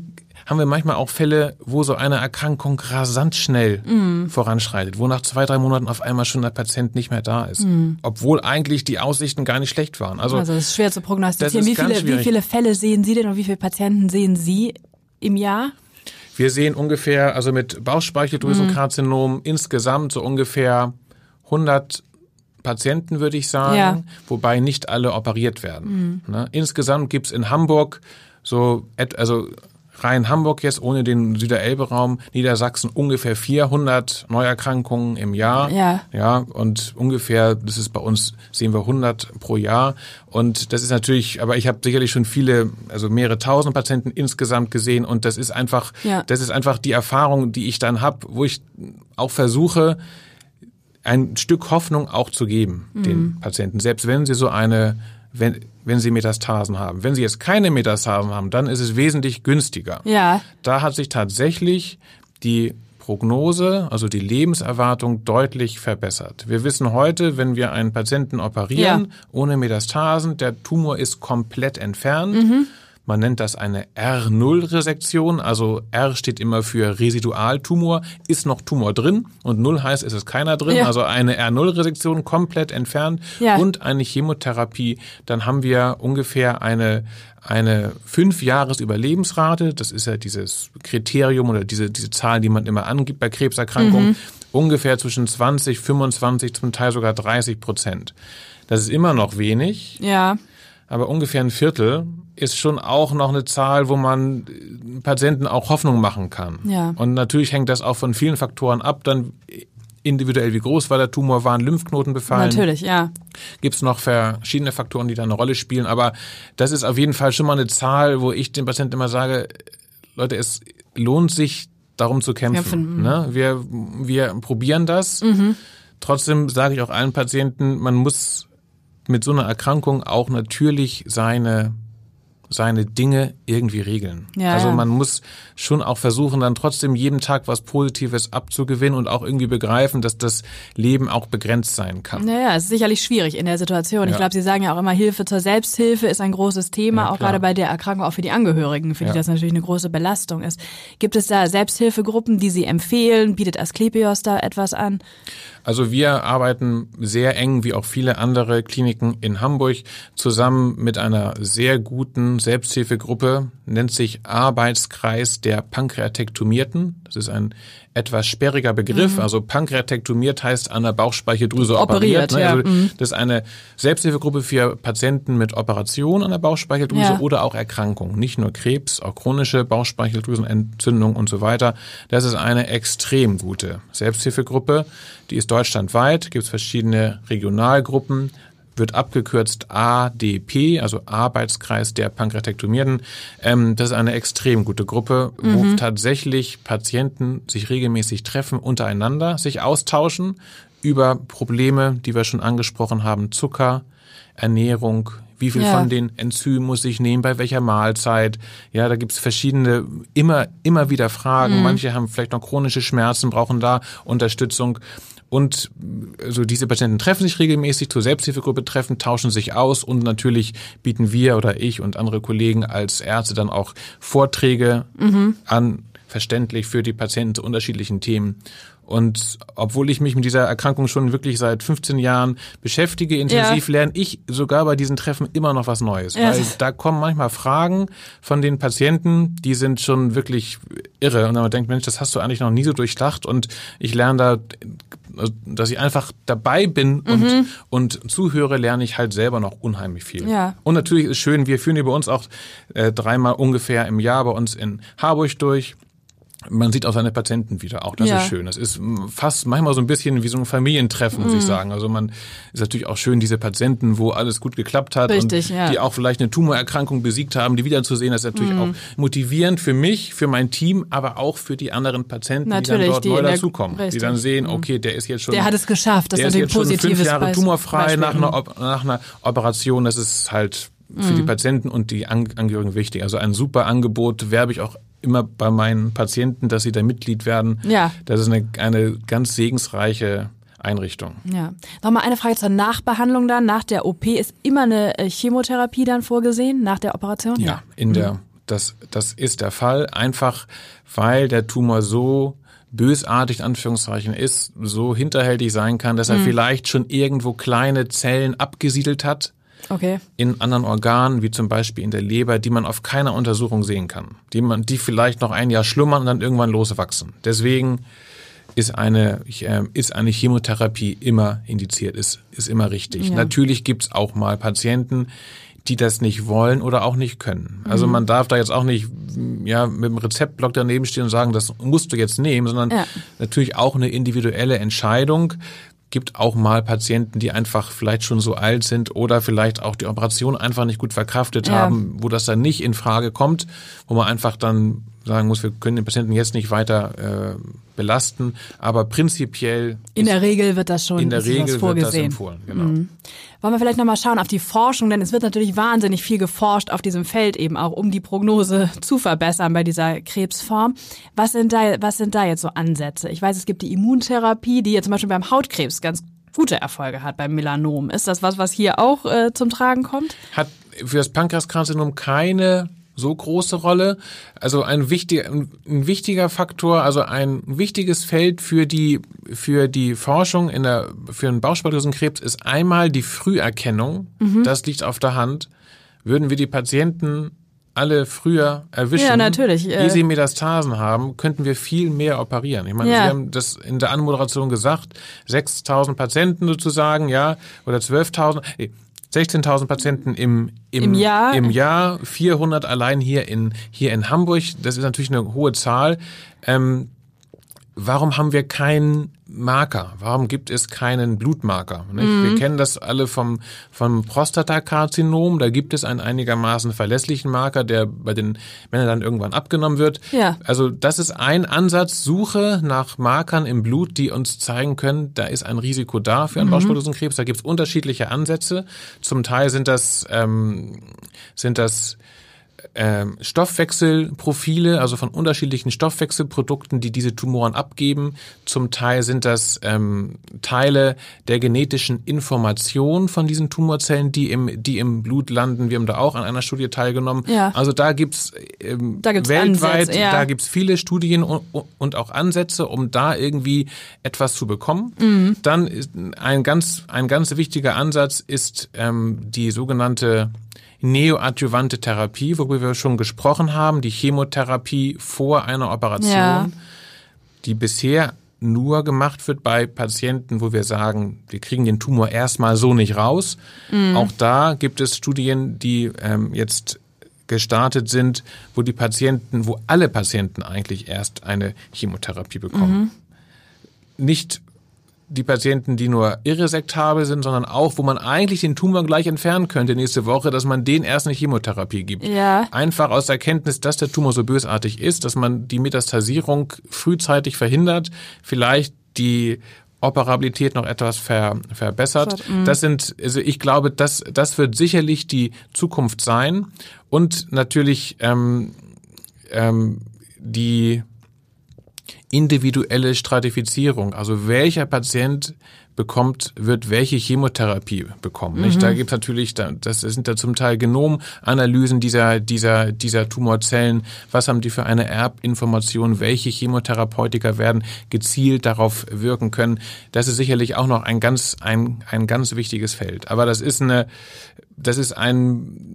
haben wir manchmal auch Fälle, wo so eine Erkrankung rasant schnell Mhm. voranschreitet, wo nach zwei, drei Monaten auf einmal schon der Patient nicht mehr da ist. Mhm. Obwohl eigentlich die Aussichten gar nicht schlecht waren. Also, Also es ist schwer zu prognostizieren. Das Wie viele, wie viele Fälle sehen Sie denn und wie viele Patienten sehen Sie im Jahr? wir sehen ungefähr, also mit Bauchspeicheldrüsenkarzinom insgesamt so ungefähr 100 Patienten, würde ich sagen, Ja. wobei nicht alle operiert werden. Ne? Insgesamt gibt's in Hamburg so, also rein Hamburg jetzt ohne den Süderelbe-Raum, Niedersachsen ungefähr 400 Neuerkrankungen im Jahr. Ja. Ja, und ungefähr, das ist bei uns, sehen wir 100 pro Jahr. Und das ist natürlich, aber ich habe sicherlich schon viele, also mehrere tausend Patienten insgesamt gesehen. Und das ist einfach, Ja. das ist einfach die Erfahrung, die ich dann habe, wo ich auch versuche, ein Stück Hoffnung auch zu geben Mhm. den Patienten, selbst wenn sie so eine, wenn, wenn sie Metastasen haben. Wenn sie jetzt keine Metastasen haben, dann ist es wesentlich günstiger. Ja. Da hat sich tatsächlich die Prognose, also die Lebenserwartung deutlich verbessert. Wir wissen heute, wenn wir einen Patienten operieren Ja. ohne Metastasen, der Tumor ist komplett entfernt. Mhm. Man nennt das eine R0-Resektion, also R steht immer für Residualtumor, ist noch Tumor drin und 0 heißt, es ist keiner drin, Ja. also eine R0-Resektion komplett entfernt Ja. und eine Chemotherapie, dann haben wir ungefähr eine eine fünf Jahres Überlebensrate, das ist ja dieses Kriterium oder diese diese Zahlen, die man immer angibt bei Krebserkrankungen, Mhm. ungefähr zwischen 20, 25, zum Teil sogar 30 Prozent. Das ist immer noch wenig, Ja. aber ungefähr ein Viertel ist schon auch noch eine Zahl, wo man äh, Patienten auch Hoffnung machen kann. Ja. Und natürlich hängt das auch von vielen Faktoren ab, dann individuell, wie groß war der Tumor, waren Lymphknoten befallen. Natürlich, ja. Gibt es noch verschiedene Faktoren, die da eine Rolle spielen, aber das ist auf jeden Fall schon mal eine Zahl, wo ich den Patienten immer sage, Leute, es lohnt sich darum zu kämpfen. Mhm. Ne? Wir, wir probieren das. Trotzdem sage ich auch allen Patienten, man muss mit so einer Erkrankung auch natürlich seine seine Dinge irgendwie regeln. Ja, also man muss schon auch versuchen, dann trotzdem jeden Tag was Positives abzugewinnen und auch irgendwie begreifen, dass das Leben auch begrenzt sein kann. Naja, es ist sicherlich schwierig in der Situation. Ich Ja. glaube, Sie sagen ja auch immer, Hilfe zur Selbsthilfe ist ein großes Thema, Ja, auch gerade bei der Erkrankung, auch für die Angehörigen, für die das natürlich eine große Belastung ist. Gibt es da Selbsthilfegruppen, die Sie empfehlen? Bietet Asklepios da etwas an? Also wir arbeiten sehr eng, wie auch viele andere Kliniken in Hamburg, zusammen mit einer sehr guten Selbsthilfegruppe, nennt sich Arbeitskreis der Pankreatektomierten. Das ist ein etwas sperriger Begriff. Also pankreatektomiert heißt an der Bauchspeicheldrüse Operiert, operiert. ne? ja. Also Mhm. das ist eine Selbsthilfegruppe für Patienten mit Operation an der Bauchspeicheldrüse Ja. oder auch Erkrankungen. Nicht nur Krebs, auch chronische Bauchspeicheldrüsenentzündung und so weiter. Das ist eine extrem gute Selbsthilfegruppe. Die ist deutschlandweit, gibt es verschiedene Regionalgruppen, wird abgekürzt ADP, also Arbeitskreis der Pankreatektomierten. Ähm, das ist eine extrem gute Gruppe, wo tatsächlich Patienten sich regelmäßig treffen, untereinander sich austauschen über Probleme, die wir schon angesprochen haben, Zucker, Ernährung, wie viel Ja. von den Enzymen muss ich nehmen, bei welcher Mahlzeit. Ja, da gibt's verschiedene, immer, immer wieder Fragen. Manche haben vielleicht noch chronische Schmerzen, brauchen da Unterstützung. Und also diese Patienten treffen sich regelmäßig zur Selbsthilfegruppe, treffen, tauschen sich aus und natürlich bieten wir oder ich und andere Kollegen als Ärzte dann auch Vorträge an, verständlich für die Patienten zu unterschiedlichen Themen. Und obwohl ich mich mit dieser Erkrankung schon wirklich seit 15 Jahren beschäftige, intensiv lerne ich sogar bei diesen Treffen immer noch was Neues. Ja. Weil da kommen manchmal Fragen von den Patienten, die sind schon wirklich irre. Und man denkt, Mensch, das hast du eigentlich noch nie so durchdacht. Und ich lerne da, dass ich einfach dabei bin und, Mhm. und zuhöre, lerne ich halt selber noch unheimlich viel. Ja. Und natürlich ist schön, wir führen hier bei uns auch äh, dreimal ungefähr im Jahr bei uns in Harburg durch. Man sieht auch seine Patienten wieder, auch das Ja. ist schön. Das ist mm, fast manchmal so ein bisschen wie so ein Familientreffen, muss Mhm. ich sagen. Also man ist natürlich auch schön, diese Patienten, wo alles gut geklappt hat Richtig, und ja. die auch vielleicht eine Tumorerkrankung besiegt haben, die wiederzusehen, das ist natürlich Mhm. auch motivierend für mich, für mein Team, aber auch für die anderen Patienten, die Natürlich, dann dort die neu dazukommen. Die richtig. dann sehen, okay, der ist jetzt schon Der hat es geschafft. Das der ist ist jetzt schon fünf Jahre tumorfrei nach einer, Op nach einer Operation. Das ist halt für Mhm. die Patienten und die Ang Angehörigen wichtig. Also ein super Angebot werbe ich auch immer bei meinen Patienten, dass sie da Mitglied werden. Ja. Das ist eine, eine ganz segensreiche Einrichtung. Ja. Nochmal eine Frage zur Nachbehandlung dann. Nach der OP ist immer eine äh, Chemotherapie dann vorgesehen, nach der Operation? Ja, in der das, das ist der Fall, einfach weil der Tumor so bösartig in Anführungszeichen ist, so hinterhältig sein kann, dass er Mhm. vielleicht schon irgendwo kleine Zellen abgesiedelt hat Okay. in anderen Organen, wie zum Beispiel in der Leber, die man auf keiner Untersuchung sehen kann, die man, die vielleicht noch ein Jahr schlummern und dann irgendwann loswachsen. Deswegen ist eine äh, ist eine Chemotherapie immer indiziert, ist ist immer richtig. Ja. Natürlich gibt's auch mal Patienten, die das nicht wollen oder auch nicht können. Mhm. Also man darf da jetzt auch nicht ja mit dem Rezeptblock daneben stehen und sagen, das musst du jetzt nehmen, sondern Ja. natürlich auch eine individuelle Entscheidung. Gibt auch mal Patienten, die einfach vielleicht schon so alt sind oder vielleicht auch die Operation einfach nicht gut verkraftet Ja. haben, wo das dann nicht in Frage kommt, wo man einfach dann sagen muss, wir können den Patienten jetzt nicht weiter äh, belasten, aber prinzipiell In ist- der Regel wird das schon in der Regel wird das vorgesehen. empfohlen. Genau. Wollen wir vielleicht nochmal schauen auf die Forschung, denn es wird natürlich wahnsinnig viel geforscht auf diesem Feld eben auch, um die Prognose zu verbessern bei dieser Krebsform. Was sind da, was sind da jetzt so Ansätze? Ich weiß, es gibt die Immuntherapie, die jetzt zum Beispiel beim Hautkrebs ganz gute Erfolge hat, beim Melanom. Ist das was, was hier auch äh, zum Tragen kommt? hat für das Pankreaskarzinom keine so große Rolle. Also ein wichtiger, ein wichtiger Faktor, also ein wichtiges Feld für die, für die Forschung in der, für den Bauchspeicheldrüsenkrebs ist einmal die Früherkennung. Das liegt auf der Hand. Würden wir die Patienten alle früher erwischen, Ja, natürlich, äh. ehe sie Metastasen haben, könnten wir viel mehr operieren. Ich meine, Ja. Sie haben das in der Anmoderation gesagt, 6.000 Patienten sozusagen, ja, oder 12.000, eh, 16.000 Patienten im, im, Im Jahr. im Jahr, 400 allein hier in, hier in Hamburg. Das ist natürlich eine hohe Zahl. Ähm, warum haben wir keinen Marker? Warum gibt es keinen Blutmarker? Mhm. Wir kennen das alle vom, vom Prostatakarzinom. Da gibt es einen einigermaßen verlässlichen Marker, der bei den Männern dann irgendwann abgenommen wird. Ja. Also das ist ein Ansatz, Suche nach Markern im Blut, die uns zeigen können, da ist ein Risiko da für einen Bauchspeicheldrüsenkrebs. Da gibt es unterschiedliche Ansätze. Zum Teil sind das, ähm, sind das ähm, Stoffwechselprofile, also von unterschiedlichen Stoffwechselprodukten, die diese Tumoren abgeben. Zum Teil sind das ähm, Teile der genetischen Information von diesen Tumorzellen, die im, die im Blut landen. Wir haben da auch an einer Studie teilgenommen. Ja. Also da gibt's ähm, Da gibt's weltweit, Ansätze, ja. da gibt's viele Studien und, und auch Ansätze, um da irgendwie etwas zu bekommen. Mhm. Dann ein ganz, ein ganz wichtiger Ansatz ist ähm, die sogenannte neoadjuvante Therapie, worüber wir schon gesprochen haben, die Chemotherapie vor einer Operation, Ja. die bisher nur gemacht wird bei Patienten, wo wir sagen, wir kriegen den Tumor erstmal so nicht raus. Auch da gibt es Studien, die ähm, jetzt gestartet sind, wo die Patienten, wo alle Patienten eigentlich erst eine Chemotherapie bekommen. Nicht die Patienten, die nur irresektabel sind, sondern auch, wo man eigentlich den Tumor gleich entfernen könnte nächste Woche, dass man denen erst eine Chemotherapie gibt. Ja. Einfach aus der Kenntnis, dass der Tumor so bösartig ist, dass man die Metastasierung frühzeitig verhindert, vielleicht die Operabilität noch etwas ver, verbessert. Das sind, also ich glaube, das, das wird sicherlich die Zukunft sein. Und natürlich ähm, ähm, die individuelle Stratifizierung. Also welcher Patient bekommt, wird welche Chemotherapie bekommen. Nicht? Da gibt's natürlich, da, das sind da zum Teil Genomanalysen dieser, dieser, dieser Tumorzellen. Was haben die für eine Erbinformation? Welche Chemotherapeutika werden gezielt darauf wirken können? Das ist sicherlich auch noch ein ganz, ein, ein ganz wichtiges Feld. Aber das ist eine, das ist ein,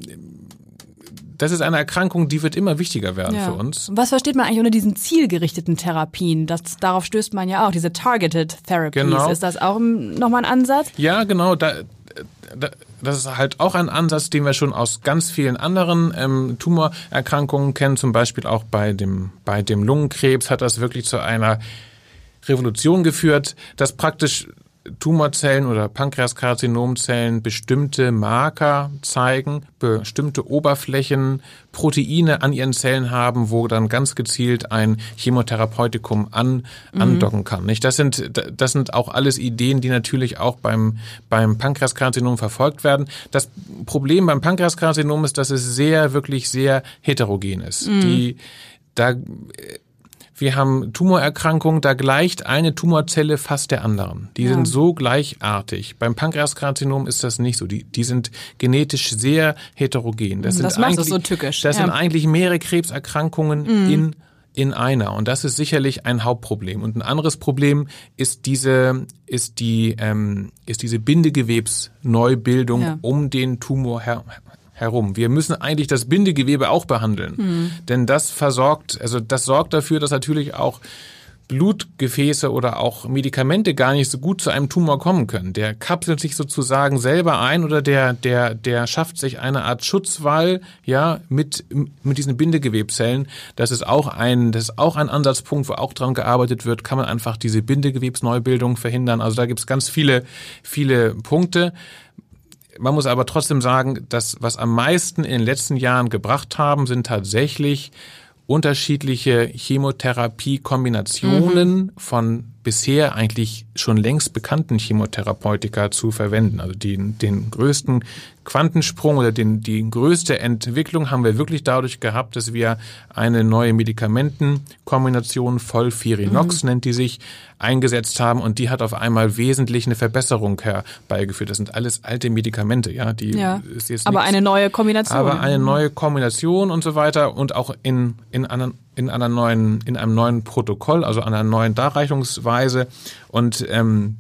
das ist eine Erkrankung, die wird immer wichtiger werden für uns. Was versteht man eigentlich unter diesen zielgerichteten Therapien? Das, darauf stößt man ja auch, diese Targeted Therapies. Genau. Ist das auch nochmal ein Ansatz? Ja, genau. Da, da, das ist halt auch ein Ansatz, den wir schon aus ganz vielen anderen ähm, Tumorerkrankungen kennen. Zum Beispiel auch bei dem, bei dem Lungenkrebs hat das wirklich zu einer Revolution geführt, dass praktisch Tumorzellen oder Pankreaskarzinomzellen bestimmte Marker zeigen, bestimmte Oberflächen, Proteine an ihren Zellen haben, wo dann ganz gezielt ein Chemotherapeutikum an, andocken kann. Nicht? Das sind, das sind auch alles Ideen, die natürlich auch beim, beim Pankreaskarzinom verfolgt werden. Das Problem beim Pankreaskarzinom ist, dass es sehr, wirklich sehr heterogen ist. Die, da, wir haben Tumorerkrankungen, da gleicht eine Tumorzelle fast der anderen. Die Ja. sind so gleichartig. Beim Pankreaskarzinom ist das nicht so. Die, die sind genetisch sehr heterogen. Das, Das sind macht es so tückisch, Das ja. Mhm. sind eigentlich mehrere Krebserkrankungen in in einer und das ist sicherlich ein Hauptproblem und ein anderes Problem ist diese ist die ähm, ist diese Bindegewebsneubildung Ja. um den Tumor her herum. Wir müssen eigentlich das Bindegewebe auch behandeln, Mhm. denn das versorgt also das sorgt dafür, dass natürlich auch Blutgefäße oder auch Medikamente gar nicht so gut zu einem Tumor kommen können. Der kapselt sich sozusagen selber ein oder der, der, der schafft sich eine Art Schutzwall, ja, mit, mit diesen Bindegewebszellen. Das ist auch ein, das ist auch ein Ansatzpunkt, wo auch dran gearbeitet wird. Kann man einfach diese Bindegewebsneubildung verhindern. Also da gibt's ganz viele, viele Punkte. Man muss aber trotzdem sagen, dass was am meisten in den letzten Jahren gebracht haben, sind tatsächlich unterschiedliche Chemotherapie-Kombinationen von bisher eigentlich schon längst bekannten Chemotherapeutika zu verwenden. Also den, den größten Quantensprung oder den, die größte Entwicklung haben wir wirklich dadurch gehabt, dass wir eine neue Medikamentenkombination, Volfirinox nennt die sich, eingesetzt haben und die hat auf einmal wesentlich eine Verbesserung herbeigeführt. Das sind alles alte Medikamente, ja, die Ja. ist jetzt Aber nichts- eine neue Kombination. aber eine neue Kombination und so weiter und auch in, in, einer, in einer neuen, in einem neuen Protokoll, also einer neuen Darreichungsweise. Und ähm,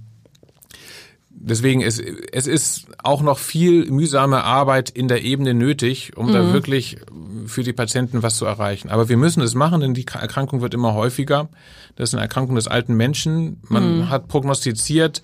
deswegen ist es ist auch noch viel mühsame Arbeit in der Ebene nötig, um da wirklich für die Patienten was zu erreichen. Aber wir müssen es machen, denn die Erkrankung wird immer häufiger. Das ist eine Erkrankung des alten Menschen. Man hat prognostiziert,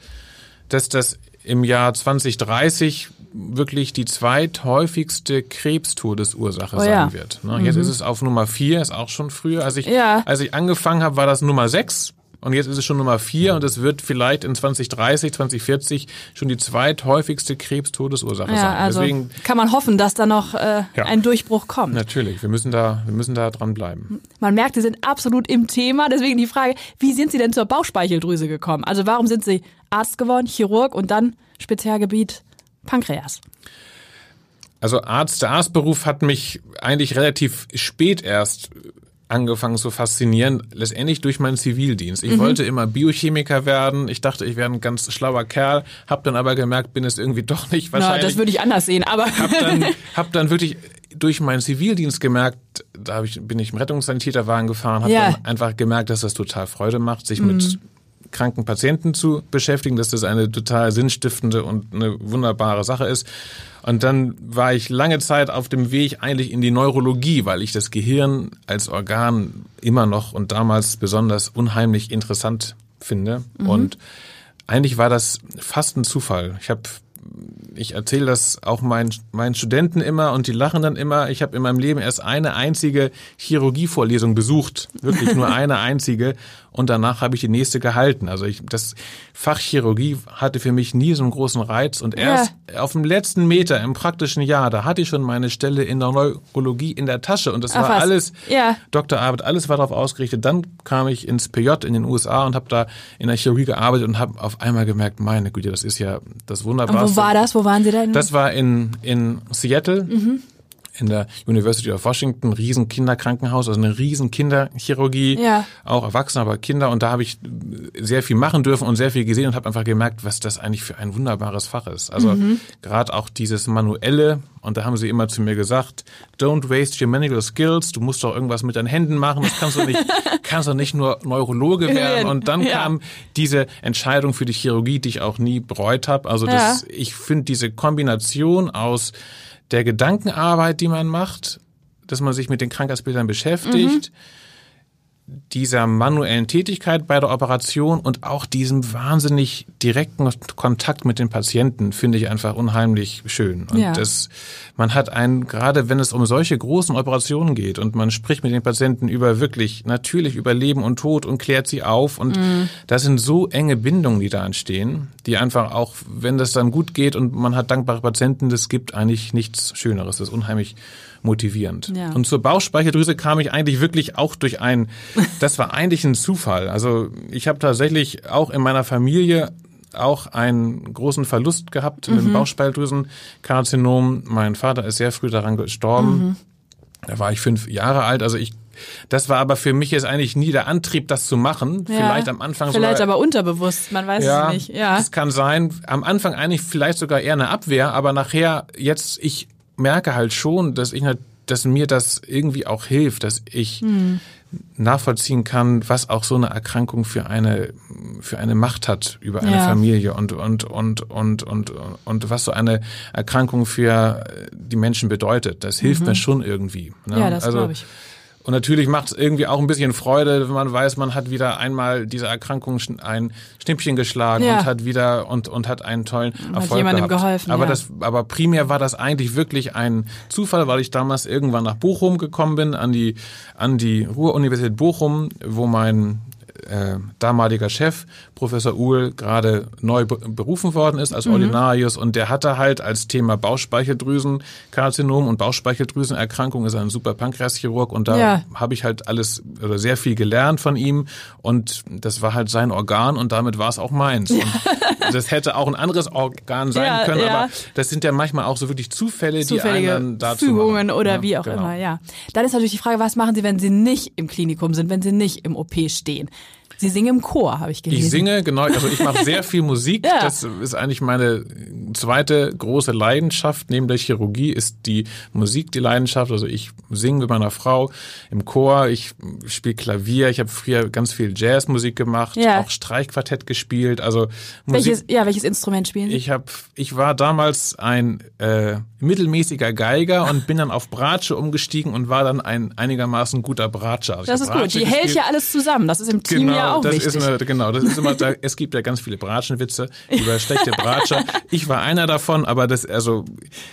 dass das im Jahr 2030 wirklich die zweithäufigste Krebstodesursache Oh sein ja. wird. Ne, Jetzt ist es auf Nummer vier, ist auch schon früher. Als ich, Ja. als ich angefangen habe, war das Nummer sechs. Und jetzt ist es schon Nummer vier und es wird vielleicht in 2030, 2040 schon die zweithäufigste Krebstodesursache ja, sein. also Deswegen, kann man hoffen, dass da noch äh, Ja. ein Durchbruch kommt. natürlich, wir müssen da, wir müssen da dran bleiben. Man merkt, Sie sind absolut im Thema. Deswegen die Frage, wie sind Sie denn zur Bauchspeicheldrüse gekommen? Also warum sind Sie Arzt geworden, Chirurg und dann Spezialgebiet Pankreas? Also Arzt, der Arztberuf hat mich eigentlich relativ spät erst angefangen zu faszinieren, letztendlich durch meinen Zivildienst. Ich wollte immer Biochemiker werden. Ich dachte, ich wäre ein ganz schlauer Kerl, habe dann aber gemerkt, bin es irgendwie doch nicht. Na, Wahrscheinlich das würde ich anders sehen, aber hab dann, hab dann wirklich durch meinen Zivildienst gemerkt, da hab ich, bin ich im Rettungssanitäterwagen gefahren, habe Ja. dann einfach gemerkt, dass das total Freude macht, sich mit kranken Patienten zu beschäftigen, dass das eine total sinnstiftende und eine wunderbare Sache ist. Und dann war ich lange Zeit auf dem Weg eigentlich in die Neurologie, weil ich das Gehirn als Organ immer noch und damals besonders unheimlich interessant finde. Und eigentlich war das fast ein Zufall. Ich habe ich erzähle das auch meinen, meinen Studenten immer und die lachen dann immer. Ich habe in meinem Leben erst eine einzige Chirurgievorlesung besucht, wirklich nur eine einzige und danach habe ich die nächste gehalten. Also ich, das Fach Chirurgie hatte für mich nie so einen großen Reiz und erst auf dem letzten Meter im praktischen Jahr, da hatte ich schon meine Stelle in der Neurologie in der Tasche und das Ach war was. alles Ja. Doktorarbeit, alles war darauf ausgerichtet. Dann kam ich ins PJ in den USA und habe da in der Chirurgie gearbeitet und habe auf einmal gemerkt, meine Güte, das ist ja das Und Wunderbarste. wo war das? Wo waren Sie da? Das war in, in Seattle. Mhm. In der University of Washington, riesen Kinderkrankenhaus, also eine riesen Kinderchirurgie, Ja. auch Erwachsene, aber Kinder. Und da habe ich sehr viel machen dürfen und sehr viel gesehen und habe einfach gemerkt, was das eigentlich für ein wunderbares Fach ist. Also Mhm. gerade auch dieses manuelle. Und da haben sie immer zu mir gesagt, don't waste your medical skills. Du musst doch irgendwas mit deinen Händen machen. Das kannst du nicht, kannst doch nicht nur Neurologe werden. Und dann Ja. kam diese Entscheidung für die Chirurgie, die ich auch nie bereut habe. Also das, Ja. ich finde diese Kombination aus der Gedankenarbeit, die man macht, dass man sich mit den Krankheitsbildern beschäftigt, dieser manuellen Tätigkeit bei der Operation und auch diesem wahnsinnig direkten Kontakt mit den Patienten finde ich einfach unheimlich schön. Und Ja. das, man hat einen, gerade wenn es um solche großen Operationen geht und man spricht mit den Patienten über wirklich, natürlich über Leben und Tod und klärt sie auf und das sind so enge Bindungen, die da entstehen, die einfach auch, wenn das dann gut geht und man hat dankbare Patienten, das gibt eigentlich nichts Schöneres. Das ist unheimlich motivierend. Ja. Und zur Bauchspeicheldrüse kam ich eigentlich wirklich auch durch ein, das war eigentlich ein Zufall. Also ich habe tatsächlich auch in meiner Familie auch einen großen Verlust gehabt mit dem Bauchspeicheldrüsenkarzinom. Mein Vater ist sehr früh daran gestorben. Da war ich fünf Jahre alt. Also ich das war aber für mich jetzt eigentlich nie der Antrieb, das zu machen. Ja. Vielleicht am Anfang Vielleicht sogar, aber unterbewusst, man weiß ja, es nicht. Ja. Das kann sein. Am Anfang eigentlich vielleicht sogar eher eine Abwehr, aber nachher jetzt, ich merke halt schon, dass ich dass mir das irgendwie auch hilft, dass ich hm. nachvollziehen kann, was auch so eine Erkrankung für eine für eine Macht hat über eine ja. Familie und und und und und und was so eine Erkrankung für die Menschen bedeutet. Das hilft mhm. mir schon irgendwie. Ne? Ja, das also, glaube ich. Und natürlich macht es irgendwie auch ein bisschen Freude, wenn man weiß, man hat wieder einmal diese Erkrankung ein Schnippchen geschlagen ja. und hat wieder und und hat einen tollen und Erfolg hat jemandem gehabt. geholfen. Aber ja. das, aber primär war das eigentlich wirklich ein Zufall, weil ich damals irgendwann nach Bochum gekommen bin an die an die Ruhr-Universität Bochum, wo mein äh, damaliger Chef, Professor Uhl, gerade neu berufen worden ist als mhm. Ordinarius und der hatte halt als Thema Bauchspeicheldrüsenkarzinom und Bauchspeicheldrüsenerkrankung ist ein super Pankreaschirurg und da ja. habe ich halt alles oder sehr viel gelernt von ihm und das war halt sein Organ und damit war es auch meins. Ja. das hätte auch ein anderes Organ sein ja, können, aber das sind ja manchmal auch so wirklich Zufälle, Zufällige die einen dazu Fügungen machen. oder wie auch genau. immer, ja. Dann ist natürlich die Frage, was machen Sie, wenn Sie nicht im Klinikum sind, wenn Sie nicht im OP stehen? Sie singen im Chor, habe ich gelesen. Ich singe, genau. Also ich mache sehr viel Musik. ja. Das ist eigentlich meine zweite große Leidenschaft. Neben der Chirurgie ist die Musik die Leidenschaft. Also ich singe mit meiner Frau im Chor. Ich spiele Klavier. Ich habe früher ganz viel Jazzmusik gemacht, ja. auch Streichquartett gespielt. Also Musik. Welches, ja, welches Instrument spielen Sie? Ich habe, ich war damals ein äh, mittelmäßiger Geiger und bin dann auf Bratsche umgestiegen und war dann ein einigermaßen guter Bratscher. Also das ist gut. Die hält ja alles zusammen. Das ist im Team genau, ja auch das wichtig. Ist eine, genau, das ist immer, da, es gibt ja ganz viele Bratschenwitze über schlechte Bratscher. Ich war einer davon, aber das, also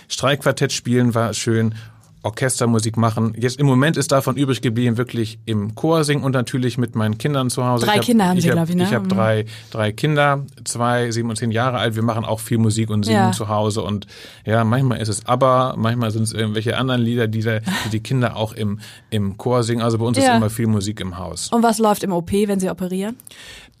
Streikquartett spielen war schön Orchestermusik machen. Jetzt im Moment ist davon übrig geblieben, wirklich im Chor singen und natürlich mit meinen Kindern zu Hause. Drei hab, Kinder haben Sie, glaube ich, ne? Ich habe drei, drei Kinder, zwei, sieben und zehn Jahre alt. Wir machen auch viel Musik und singen ja. zu Hause und ja, manchmal ist es aber, manchmal sind es irgendwelche anderen Lieder, die, die die Kinder auch im, im Chor singen. Also bei uns ja. ist immer viel Musik im Haus. Und was läuft im OP, wenn Sie operieren?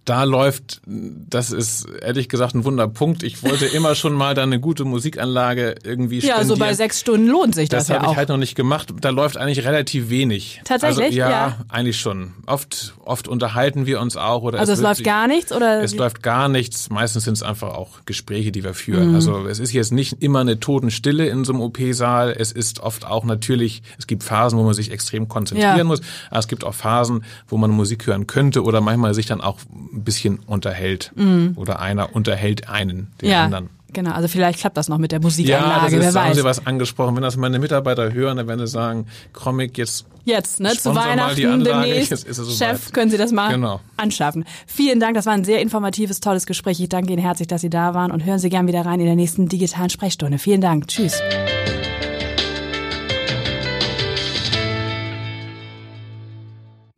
Da läuft, das ist ehrlich gesagt ein Wunderpunkt. Ich wollte immer schon mal da eine gute Musikanlage irgendwie spendieren. Ja, so bei sechs Stunden lohnt sich das, das ja habe ich halt noch nicht gemacht. Da läuft eigentlich relativ wenig. Tatsächlich? Also, ja, ja, eigentlich schon. Oft, oft unterhalten wir uns auch oder also es, es läuft gar nichts oder? Es läuft gar nichts. Meistens sind es einfach auch Gespräche, die wir führen. Mhm. Also es ist jetzt nicht immer eine Totenstille in so einem OP-Saal. Es ist oft auch natürlich, es gibt Phasen, wo man sich extrem konzentrieren ja. muss. Aber es gibt auch Phasen, wo man Musik hören könnte oder manchmal sich dann auch ein bisschen unterhält. Mhm. Oder einer unterhält einen, den ja. anderen. Genau, also vielleicht klappt das noch mit der Musikanlage, ja, das ist, wer weiß. haben Sie was angesprochen. Wenn das meine Mitarbeiter hören, dann werden sie sagen, Comic jetzt Jetzt, ne, zu Weihnachten demnächst. Jetzt ist es so Chef, weit. können Sie das mal genau. anschaffen. Vielen Dank, das war ein sehr informatives, tolles Gespräch. Ich danke Ihnen herzlich, dass Sie da waren und hören Sie gern wieder rein in der nächsten digitalen Sprechstunde. Vielen Dank. Tschüss.